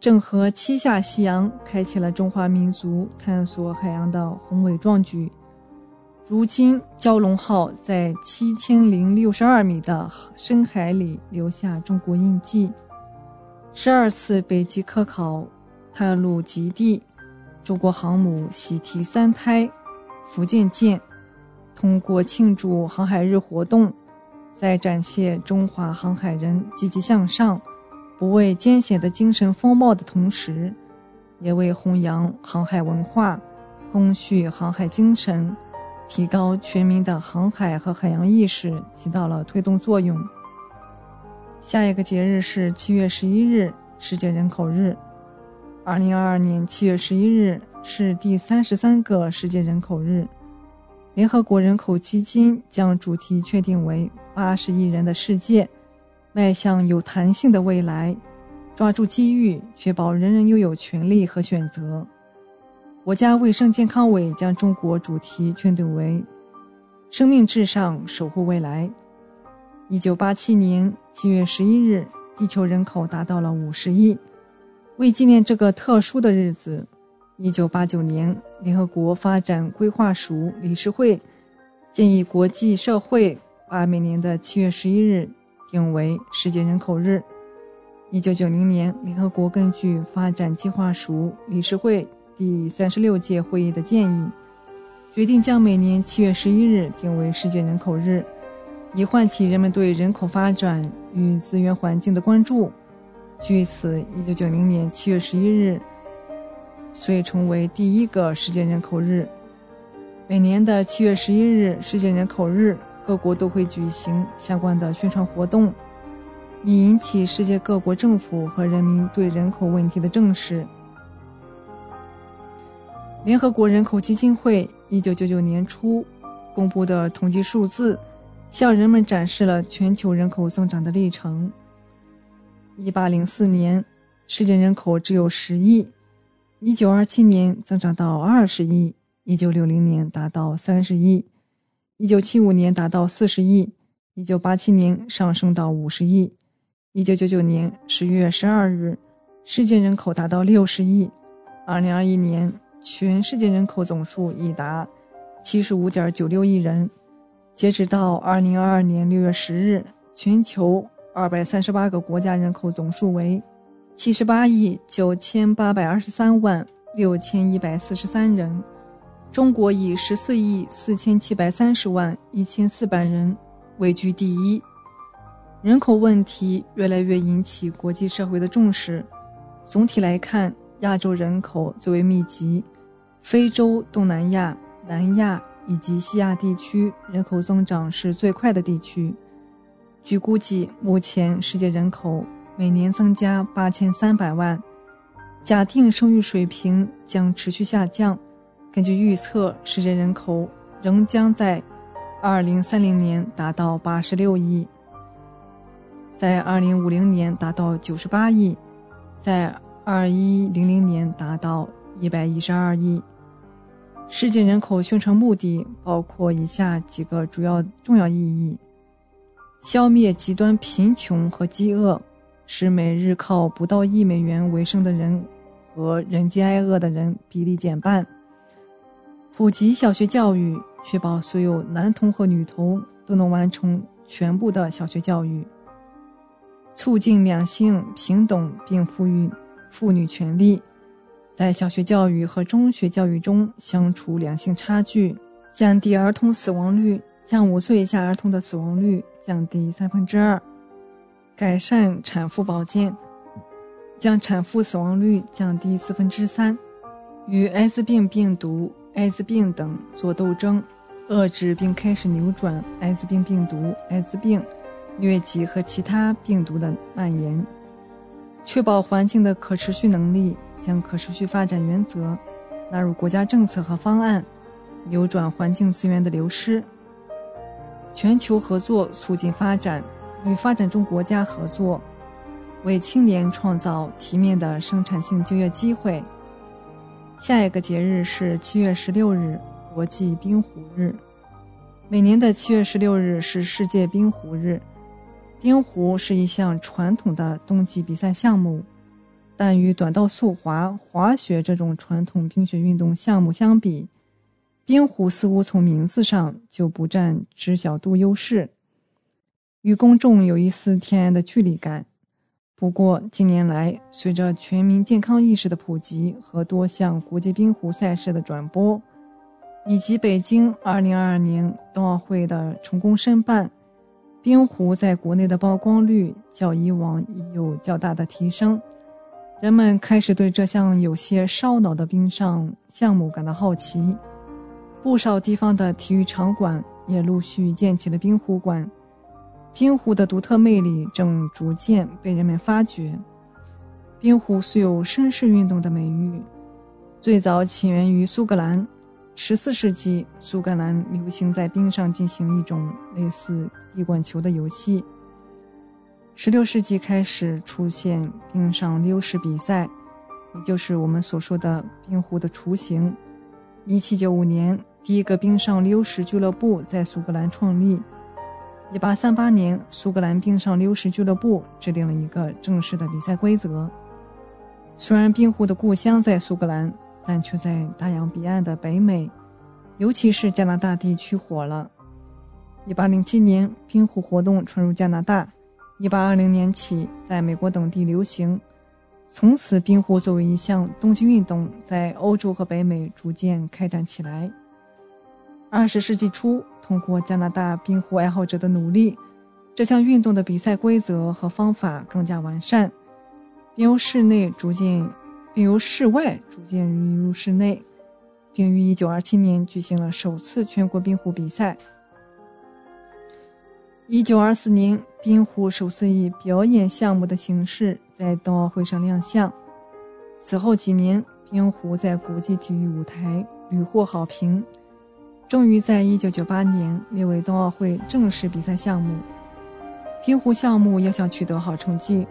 郑和七下西洋，开启了中华民族探索海洋的宏伟壮举。如今，蛟龙号在七千零六十二米的深海里留下中国印记。十二次北极科考探路极地，中国航母喜提三胎。福建舰通过庆祝航海日活动，在展现中华航海人积极向上、不畏艰险的精神风貌的同时，也为弘扬航海文化、赓续航海精神、提高全民的航海和海洋意识起到了推动作用。下一个节日是七月十一日，世界人口日。二零二二年七月十一日。是第三十三个世界人口日，联合国人口基金将主题确定为八十亿人的世界，迈向有弹性的未来，抓住机遇，确保人人拥有权利和选择。国家卫生健康委将中国主题确定为生命至上，守护未来。一九八七年七月十一日，地球人口达到了五十亿，为纪念这个特殊的日子。一九八九年，联合国发展规划署理事会建议国际社会把每年的七月十一日定为世界人口日。一九九零年，联合国根据发展计划署理事会第三十六届会议的建议，决定将每年七月十一日定为世界人口日，以唤起人们对人口发展与资源环境的关注。据此，一九九零年七月十一日。所以成为第一个世界人口日。每年的七月十一日世界人口日，各国都会举行相关的宣传活动，以引起世界各国政府和人民对人口问题的重视。联合国人口基金会一九九九年初公布的统计数字，向人们展示了全球人口增长的历程。一八零四年，世界人口只有十亿。一九二七年增长到二十亿，一九六零年达到三十亿，一九七五年达到四十亿，一九八七年上升到五十亿，一九九九年十月十二日，世界人口达到六十亿。二零二一年，全世界人口总数已达七十五点九六亿人。截止到二零二二年六月十日，全球二百三十八个国家人口总数为。七十八亿九千八百二十三万六千一百四十三人，中国以十四亿四千七百三十万一千四百人位居第一。人口问题越来越引起国际社会的重视。总体来看，亚洲人口最为密集，非洲、东南亚、南亚以及西亚地区人口增长是最快的地区。据估计，目前世界人口每年增加八千三百万，假定生育水平将持续下降。根据预测，世界人口仍将在二零三零年达到八十六亿，在二零五零年达到九十八亿，在二一零零年达到一百一十二亿。世界人口宣传目的包括以下几个主要重要意义。消灭极端贫穷和饥饿，使每日靠不到一美元为生的人和人饥挨饿的人比例减半；普及小学教育，确保所有男童和女童都能完成全部的小学教育；促进两性平等并赋予妇女权利，在小学教育和中学教育中消除两性差距，降低儿童死亡率，将五岁以下儿童的死亡率。降低三分之二，改善产妇保健，将产妇死亡率降低四分之三，与艾滋病病毒、艾滋病等作斗争，遏制并开始扭转艾滋病病毒、艾滋病、疟疾和其他病毒的蔓延，确保环境的可持续能力，将可持续发展原则纳入国家政策和方案，扭转环境资源的流失。全球合作促进发展，与发展中国家合作，为青年创造体面的生产性就业机会。下一个节日是七月十六日，国际冰壶日。每年的七月十六日是世界冰壶日。冰壶是一项传统的冬季比赛项目，但与短道速滑、滑雪这种传统冰雪运动项目相比，冰壶似乎从名字上就不占知晓度优势，与公众有一丝天然的距离感。不过近年来，随着全民健康意识的普及和多项国际冰壶赛事的转播，以及北京2022年冬奥会的成功申办，冰壶在国内的曝光率较以往已有较大的提升。人们开始对这项有些烧脑的冰上项目感到好奇。不少地方的体育场馆也陆续建起了冰壶馆，冰壶的独特魅力正逐渐被人们发掘。冰壶素有绅士运动的美誉，最早起源于苏格兰。十四世纪，苏格兰流行在冰上进行一种类似地滚球的游戏。十六世纪开始出现冰上溜石比赛，也就是我们所说的冰壶的雏形。一七九五年。第一个冰上溜石俱乐部在苏格兰创立。一八三八年，苏格兰冰上溜石俱乐部制定了一个正式的比赛规则。虽然冰壶的故乡在苏格兰，但却在大洋彼岸的北美，尤其是加拿大地区火了。一八零七年，冰壶活动传入加拿大。一八二零年起，在美国等地流行。从此，冰壶作为一项冬季运动，在欧洲和北美逐渐开展起来。二十世纪初，通过加拿大冰壶爱好者的努力，这项运动的比赛规则和方法更加完善，并由室内逐渐，并由室外逐渐引入室内，并于1927年举行了首次全国冰壶比赛。1924年，冰壶首次以表演项目的形式在冬奥会上亮相。此后几年，冰壶在国际体育舞台屡获好评。终于在1998年列为冬奥会正式比赛项目。冰壶项目要想取得好成绩，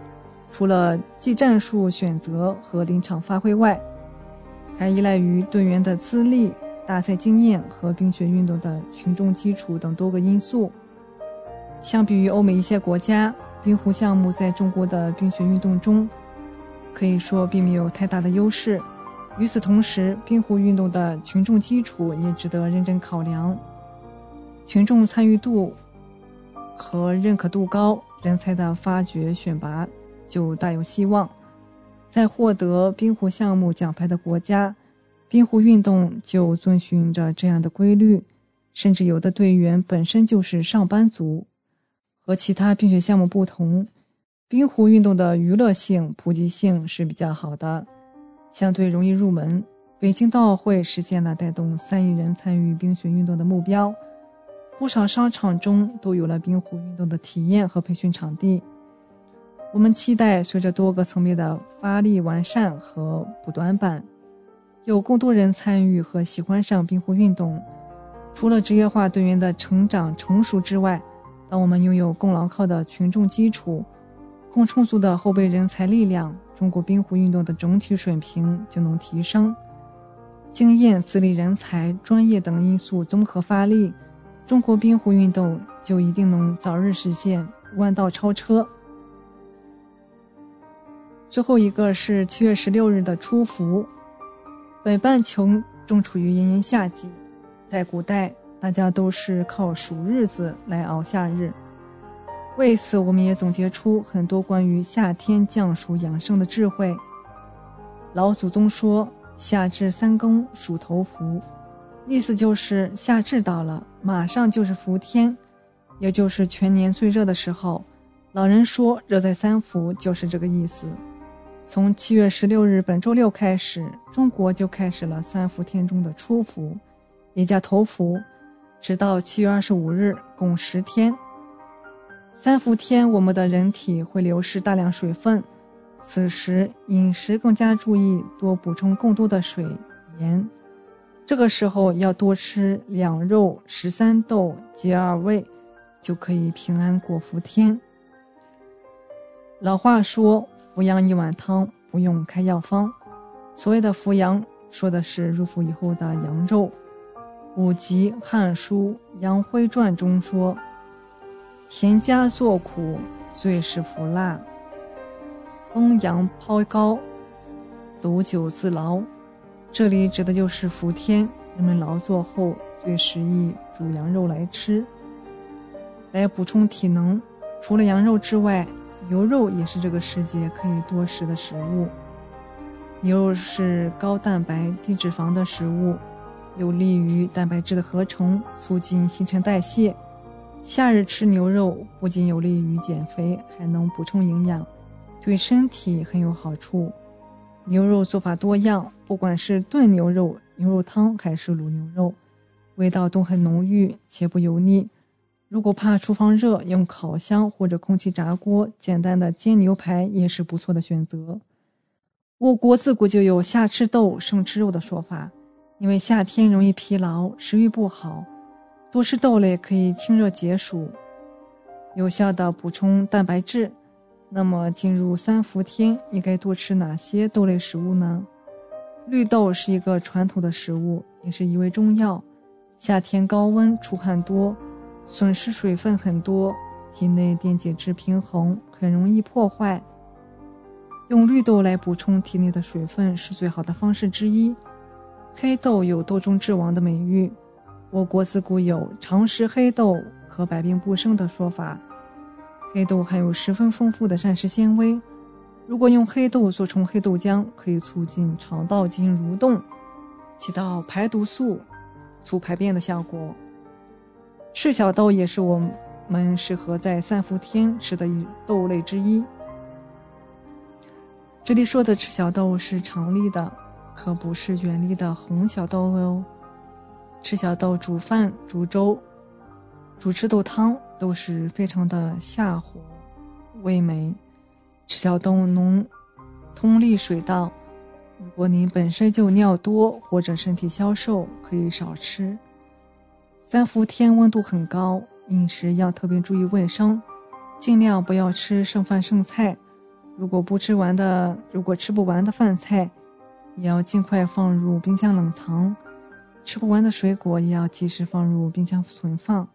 除了技战术选择和临场发挥外，还依赖于队员的资历、大赛经验和冰雪运动的群众基础等多个因素。相比于欧美一些国家，冰壶项目在中国的冰雪运动中，可以说并没有太大的优势。与此同时，冰壶运动的群众基础也值得认真考量。群众参与度和认可度高，人才的发掘选拔就大有希望。在获得冰壶项目奖牌的国家，冰壶运动就遵循着这样的规律，甚至有的队员本身就是上班族。和其他冰雪项目不同，冰壶运动的娱乐性、普及性是比较好的。相对容易入门，北京冬奥会实现了带动三亿人参与冰雪运动的目标，不少商场中都有了冰壶运动的体验和培训场地。我们期待随着多个层面的发力完善和补短板，有更多人参与和喜欢上冰壶运动。除了职业化队员的成长成熟之外，当我们拥有更牢靠的群众基础、更充足的后备人才力量，中国冰壶运动的整体水平就能提升。经验、资历、人才、专业等因素综合发力，中国冰壶运动就一定能早日实现弯道超车。最后一个是七月十六日的初伏，北半球正处于炎炎夏季。在古代，大家都是靠数日子来熬夏日。为此，我们也总结出很多关于夏天降暑养生的智慧。老祖宗说：“夏至三更属头伏”，意思就是夏至到了，马上就是伏天，也就是全年最热的时候。老人说：“热在三伏”，就是这个意思。从七月十六日本周六开始，中国就开始了三伏天中的初伏。也叫头伏，直到七月二十五日，共十天。三伏天，我们的人体会流失大量水分，此时饮食更加注意多补充更多的水盐。这个时候要多吃两肉、十三豆、解二味，就可以平安过伏天。老话说：“伏阳一碗汤，不用开药方。”所谓的伏阳，说的是入伏以后的羊肉。古籍《汉书·杨辉传》中说：“田家作苦，最是服辣；烹羊抛羔，斗酒自劳。”这里指的就是伏天，人们劳作后最适宜煮羊肉来吃，来补充体能。除了羊肉之外，牛肉也是这个时节可以多食的食物。牛肉是高蛋白、低脂肪的食物。有利于蛋白质的合成，促进新陈代谢。夏日吃牛肉不仅有利于减肥，还能补充营养，对身体很有好处。牛肉做法多样，不管是炖牛肉、牛肉汤还是卤牛肉，味道都很浓郁且不油腻。如果怕厨房热，用烤箱或者空气炸锅简单的煎牛排也是不错的选择。我国自古就有“夏吃豆，胜吃肉”的说法。因为夏天容易疲劳，食欲不好，多吃豆类可以清热解暑，有效的补充蛋白质。那么进入三伏天，应该多吃哪些豆类食物呢？绿豆是一个传统的食物，也是一味中药。夏天高温出汗多，损失水分很多，体内电解质平衡很容易破坏。用绿豆来补充体内的水分是最好的方式之一。黑豆有豆中之王的美誉，我国自古有“常食黑豆，可百病不生”的说法。黑豆含有十分丰富的膳食纤维，如果用黑豆做成黑豆浆，可以促进肠道进行蠕动，起到排毒素、促排便的效果。赤小豆也是我们适合在三伏天吃的一豆类之一。这里说的赤小豆是常粒的。可不是圆粒的红小豆哦，赤小豆煮饭、煮粥、煮赤豆汤都是非常的下火、味美。赤小豆能通利水道，如果您本身就尿多或者身体消瘦，可以少吃。三伏天温度很高，饮食要特别注意卫生，尽量不要吃剩饭剩菜。如果不吃完的，如果吃不完的饭菜。也要尽快放入冰箱冷藏，吃不完的水果也要及时放入冰箱存放。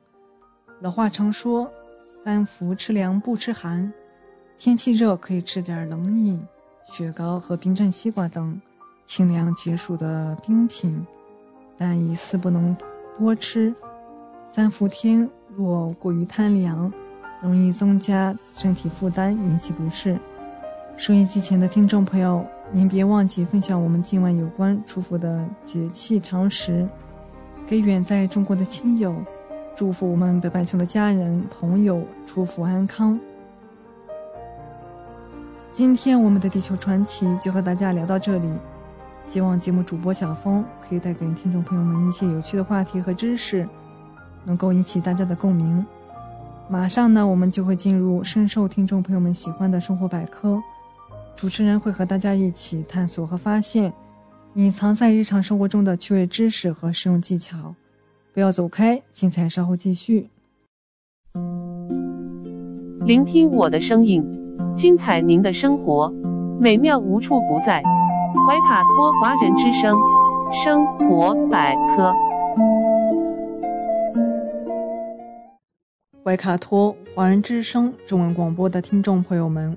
老话常说：“三伏吃凉不吃寒。”天气热可以吃点冷饮、雪糕和冰镇西瓜等清凉解暑的冰品，但一次不能多吃。三伏天若过于贪凉，容易增加身体负担，引起不适。收音机前的听众朋友。您别忘记分享我们今晚有关祝福的节气常识，给远在中国的亲友，祝福我们北半球的家人朋友，祝福安康。今天我们的地球传奇就和大家聊到这里，希望节目主播小峰可以带给听众朋友们一些有趣的话题和知识，能够引起大家的共鸣。马上呢，我们就会进入深受听众朋友们喜欢的生活百科，主持人会和大家一起探索和发现隐藏在日常生活中的趣味知识和实用技巧。不要走开，精彩稍后继续。聆听我的声音，精彩您的生活，美妙无处不在。怀卡托华人之声，生活百科。怀卡托华人之声中文广播的听众朋友们，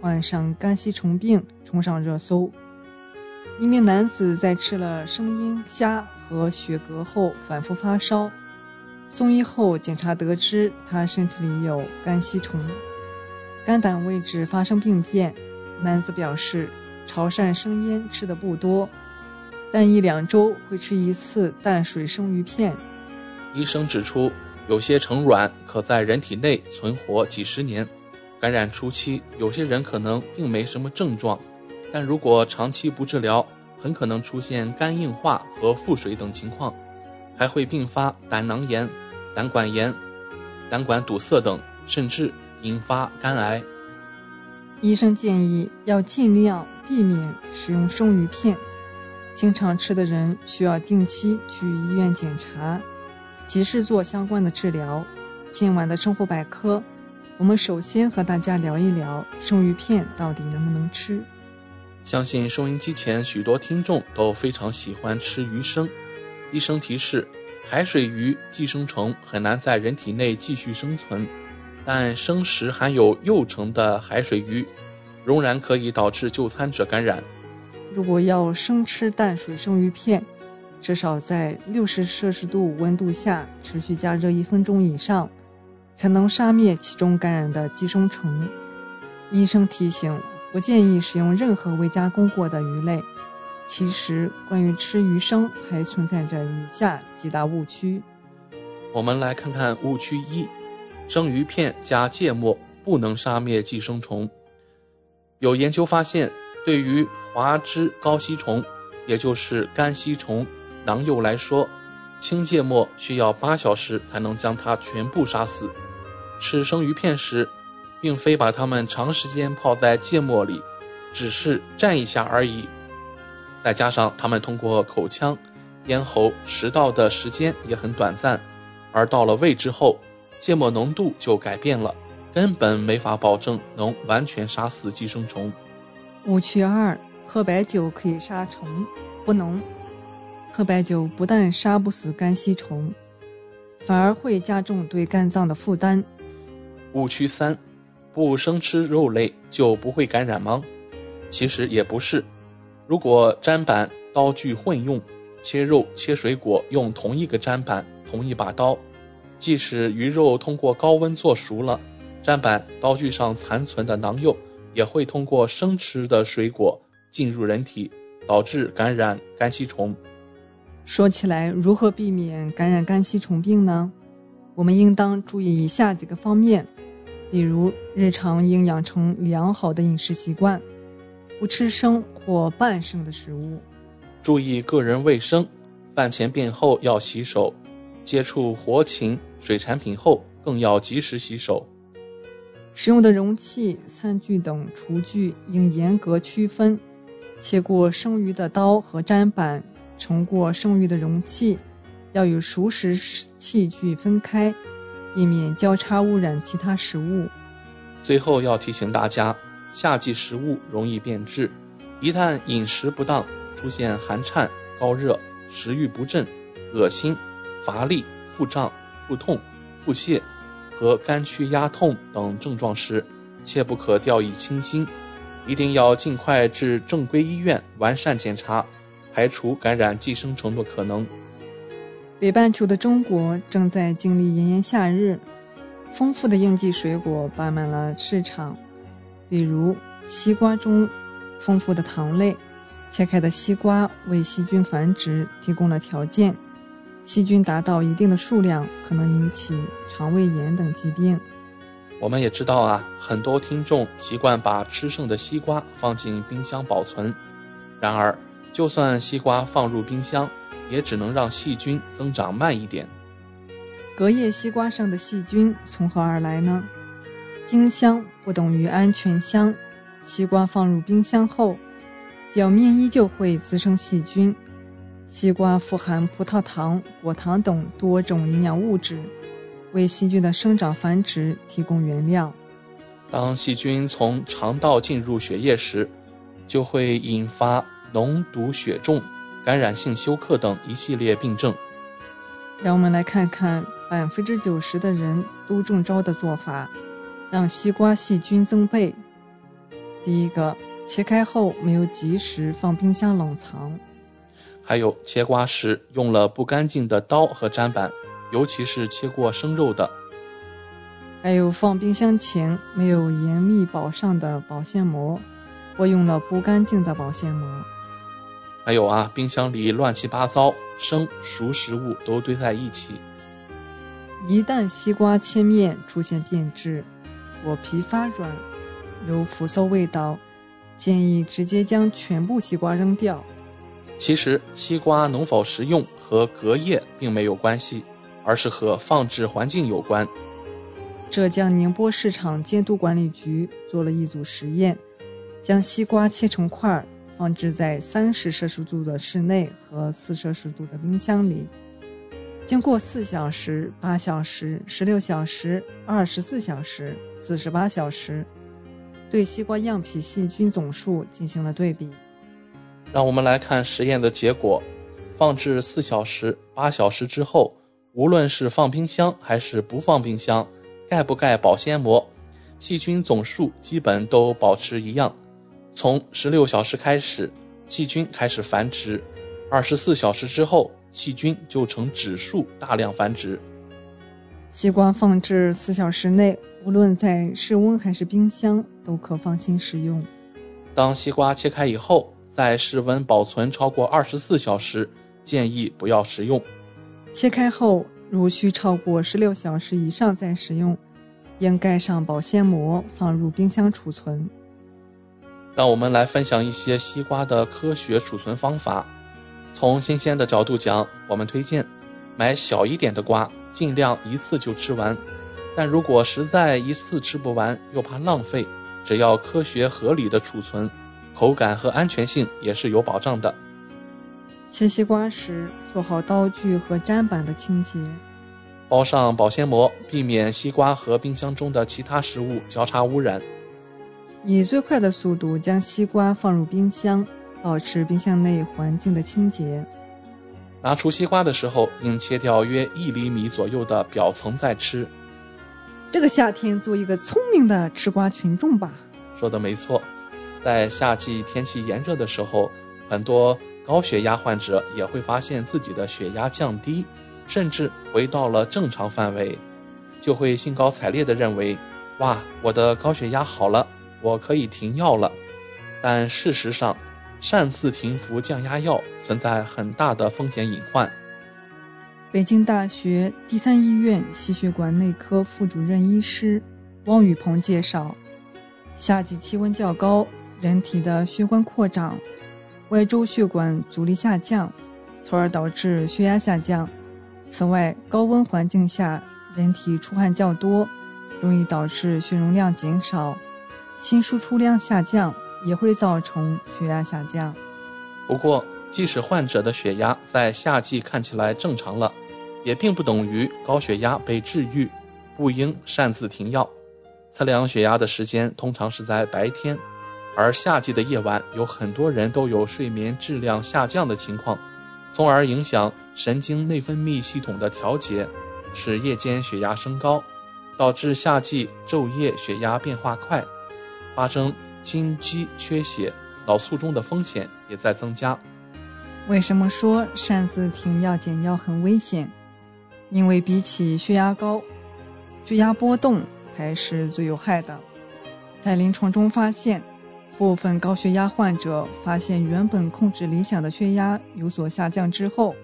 患上肝吸虫病，冲上热搜。一名男子在吃了生腌虾和雪蛤后反复发烧，送医后检查得知他身体里有肝吸虫，肝胆位置发生病变。男子表示。潮汕生腌吃的不多，但一两周会吃一次淡水生鱼片。医生指出，有些成卵可在人体内存活几十年。感染初期，有些人可能并没什么症状，但如果长期不治疗，很可能出现肝硬化和腹水等情况，还会并发胆囊炎、胆管炎、胆管堵塞等，甚至引发肝癌。医生建议要尽量避免使用生鱼片，经常吃的人需要定期去医院检查，及时做相关的治疗。今晚的生活百科，我们首先和大家聊一聊生鱼片到底能不能吃。相信收音机前许多听众都非常喜欢吃鱼生。医生提示：海水鱼寄生虫很难在人体内继续生存。但生食含有幼虫的海水鱼，仍然可以导致就餐者感染。如果要生吃淡水生鱼片，至少在六十摄氏度温度下持续加热一分钟以上，才能杀灭其中感染的寄生虫。医生提醒，不建议使用任何未加工过的鱼类。其实，关于吃鱼生，还存在着以下几大误区。我们来看看误区一。生鱼片加芥末不能杀灭寄生虫。有研究发现，对于华脂高吸虫，也就是肝吸虫囊幼来说，清芥末需要八小时才能将它全部杀死。吃生鱼片时，并非把它们长时间泡在芥末里，只是蘸一下而已。再加上它们通过口腔、咽喉、食道的时间也很短暂，而到了胃之后。芥末浓度就改变了，根本没法保证能完全杀死寄生虫。误区二：喝白酒可以杀虫，不能。喝白酒不但杀不死肝吸虫，反而会加重对肝脏的负担。误区三：不生吃肉类就不会感染吗？其实也不是。如果砧板、刀具混用，切肉、切水果用同一个砧板、同一把刀。即使鱼肉通过高温做熟了，砧板、刀具上残存的囊幼也会通过生吃的水果进入人体，导致感染肝吸虫。说起来，如何避免感染肝吸虫病呢？我们应当注意以下几个方面，比如日常应养成良好的饮食习惯，不吃生或半生的食物，注意个人卫生，饭前便后要洗手。接触活禽、水产品后，更要及时洗手。使用的容器、餐具等厨具应严格区分。切过生鱼的刀和砧板，盛过生鱼的容器，要与熟食器具分开，避免交叉污染其他食物。最后要提醒大家，夏季食物容易变质，一旦饮食不当，出现寒颤、高热、食欲不振、恶心。乏力、腹胀、腹痛、腹泻和肝区压痛等症状时，切不可掉以轻心，一定要尽快至正规医院完善检查，排除感染寄生虫的可能。北半球的中国正在经历炎炎夏日，丰富的应季水果摆满了市场，比如西瓜中丰富的糖类，切开的西瓜为细菌繁殖提供了条件。细菌达到一定的数量，可能引起肠胃炎等疾病。我们也知道啊，很多听众习惯把吃剩的西瓜放进冰箱保存。然而，就算西瓜放入冰箱，也只能让细菌增长慢一点。隔夜西瓜上的细菌从何而来呢？冰箱不等于安全箱，西瓜放入冰箱后，表面依旧会滋生细菌。西瓜富含葡萄糖、果糖等多种营养物质，为细菌的生长繁殖提供原料。当细菌从肠道进入血液时，就会引发脓毒血中、感染性休克等一系列病症。让我们来看看百分之九十的人都中招的做法，让西瓜细菌增倍。第一个，切开后没有及时放冰箱冷藏。还有切瓜时用了不干净的刀和砧板，尤其是切过生肉的。还有放冰箱前没有严密包上的保鲜膜，或用了不干净的保鲜膜。还有啊，冰箱里乱七八糟，生熟食物都堆在一起。一旦西瓜切面出现变质，果皮发软，有腐馊味道，建议直接将全部西瓜扔掉。其实，西瓜能否食用和隔夜并没有关系，而是和放置环境有关。浙江宁波市场监督管理局做了一组实验，将西瓜切成块，放置在三十摄氏度的室内和四摄氏度的冰箱里。经过四小时、八小时、十六小时、二十四小时、四十八小时，对西瓜样品细菌总数进行了对比。让我们来看实验的结果。放置四小时、八小时之后，无论是放冰箱还是不放冰箱，盖不盖保鲜膜，细菌总数基本都保持一样。从十六小时开始，细菌开始繁殖；二十四小时之后，细菌就呈指数大量繁殖。西瓜放置四小时内，无论在室温还是冰箱，都可放心食用。当西瓜切开以后，在室温保存超过二十四小时，建议不要食用。切开后，如需超过十六小时以上再食用，应盖上保鲜膜，放入冰箱储存。让我们来分享一些西瓜的科学储存方法。从新鲜的角度讲，我们推荐买小一点的瓜，尽量一次就吃完。但如果实在一次吃不完，又怕浪费，只要科学合理的储存。口感和安全性也是有保障的。切西瓜时，做好刀具和砧板的清洁，包上保鲜膜，避免西瓜和冰箱中的其他食物交叉污染。以最快的速度将西瓜放入冰箱，保持冰箱内环境的清洁。拿出西瓜的时候，应切掉约一厘米左右的表层再吃。这个夏天，做一个聪明的吃瓜群众吧。说的没错。在夏季天气炎热的时候，很多高血压患者也会发现自己的血压降低，甚至回到了正常范围，就会兴高采烈地认为：“哇，我的高血压好了，我可以停药了。”但事实上，擅自停服降压药存在很大的风险隐患。北京大学第三医院心血管内科副主任医师汪宇鹏介绍，夏季气温较高。人体的血管扩张，外周血管阻力下降，从而导致血压下降。此外，高温环境下，人体出汗较多，容易导致血容量减少，心输出量下降，也会造成血压下降。不过，即使患者的血压在夏季看起来正常了，也并不等于高血压被治愈，不应擅自停药。测量血压的时间通常是在白天。而夏季的夜晚，有很多人都有睡眠质量下降的情况，从而影响神经内分泌系统的调节，使夜间血压升高，导致夏季昼夜血压变化快，发生心肌缺血、脑卒中的风险也在增加。为什么说擅自停药减药很危险？因为比起血压高，血压波动才是最有害的。在临床中发现，部分高血压患者发现原本控制理想的血压有所下降之后，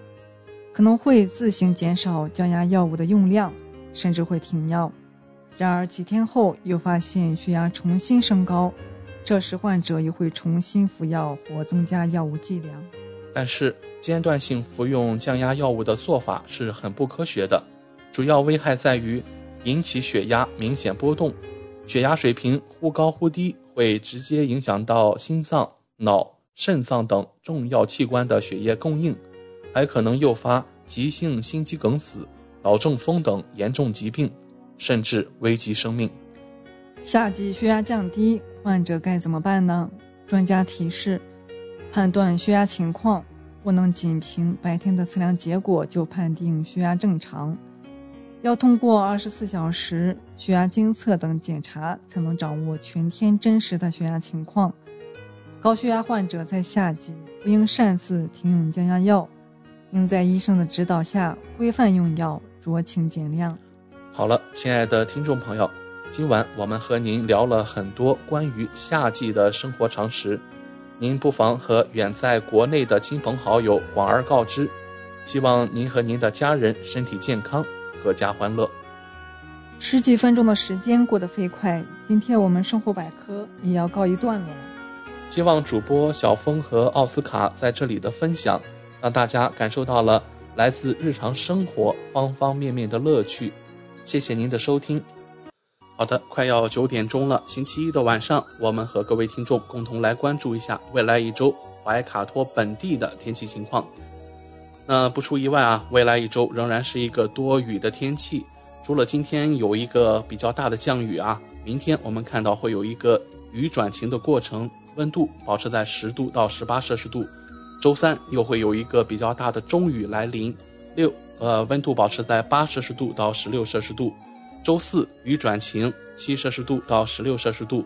可能会自行减少降压药物的用量，甚至会停药。然而几天后又发现血压重新升高，这时患者又会重新服药或增加药物剂量。但是间断性服用降压药物的做法是很不科学的，主要危害在于引起血压明显波动。血压水平忽高忽低，会直接影响到心脏、脑、肾脏等重要器官的血液供应，还可能诱发急性心肌梗死、脑中风等严重疾病，甚至危及生命。夏季血压降低，患者该怎么办呢？专家提示：判断血压情况，不能仅凭白天的测量结果就判定血压正常。要通过二十四小时血压监测等检查，才能掌握全天真实的血压情况。高血压患者在夏季不应擅自停用降压药，应在医生的指导下规范用药，酌情减量。好了，亲爱的听众朋友，今晚我们和您聊了很多关于夏季的生活常识，您不妨和远在国内的亲朋好友广而告之。希望您和您的家人身体健康。阖家欢乐。十几分钟的时间过得飞快，今天我们生活百科也要告一段落了。希望主播小峰和奥斯卡在这里的分享，让大家感受到了来自日常生活方方面面的乐趣。谢谢您的收听。好的，快要九点钟了，星期一的晚上，我们和各位听众共同来关注一下未来一周怀卡托本地的天气情况。那不出意外啊，未来一周仍然是一个多雨的天气。除了今天有一个比较大的降雨啊，明天我们看到会有一个雨转晴的过程，温度保持在十度到十八摄氏度。周三又会有一个比较大的中雨来临，六呃温度保持在八摄氏度到十六摄氏度。周四雨转晴，七摄氏度到十六摄氏度。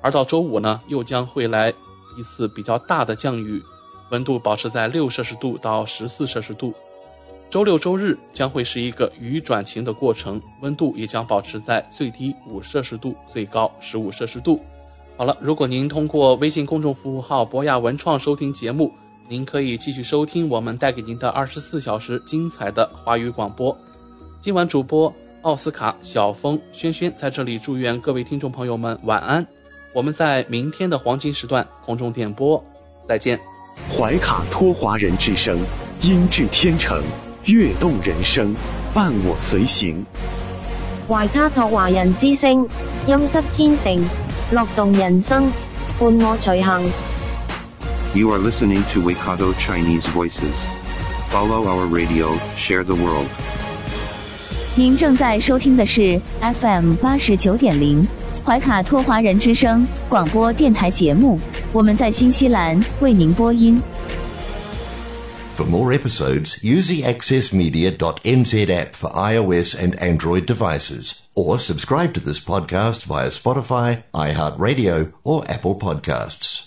而到周五呢，又将会来一次比较大的降雨。温度保持在六摄氏度到十四摄氏度，周六周日将会是一个雨转晴的过程，温度也将保持在最低五摄氏度，最高十五摄氏度。好了，如果您通过微信公众服务号博雅文创收听节目，您可以继续收听我们带给您的二十四小时精彩的华语广播。今晚主播奥斯卡、小峰、轩轩在这里祝愿各位听众朋友们晚安。我们在明天的黄金时段空中点播，再见。怀卡托华人之声，音质天成，悦动人生，伴我随行。怀卡托华人之声，音质天成，乐动人生，伴我随行。You are listening to Waikato Chinese Voices. Follow our radio, share the world. 您正在收听的是 FM 八十九点零怀卡托华人之声广播电台节目。我们在新西兰为您播音。For more episodes, use the accessmedia.nz app for iOS and Android devices, or subscribe to this podcast via Spotify, iHeartRadio, or Apple Podcasts.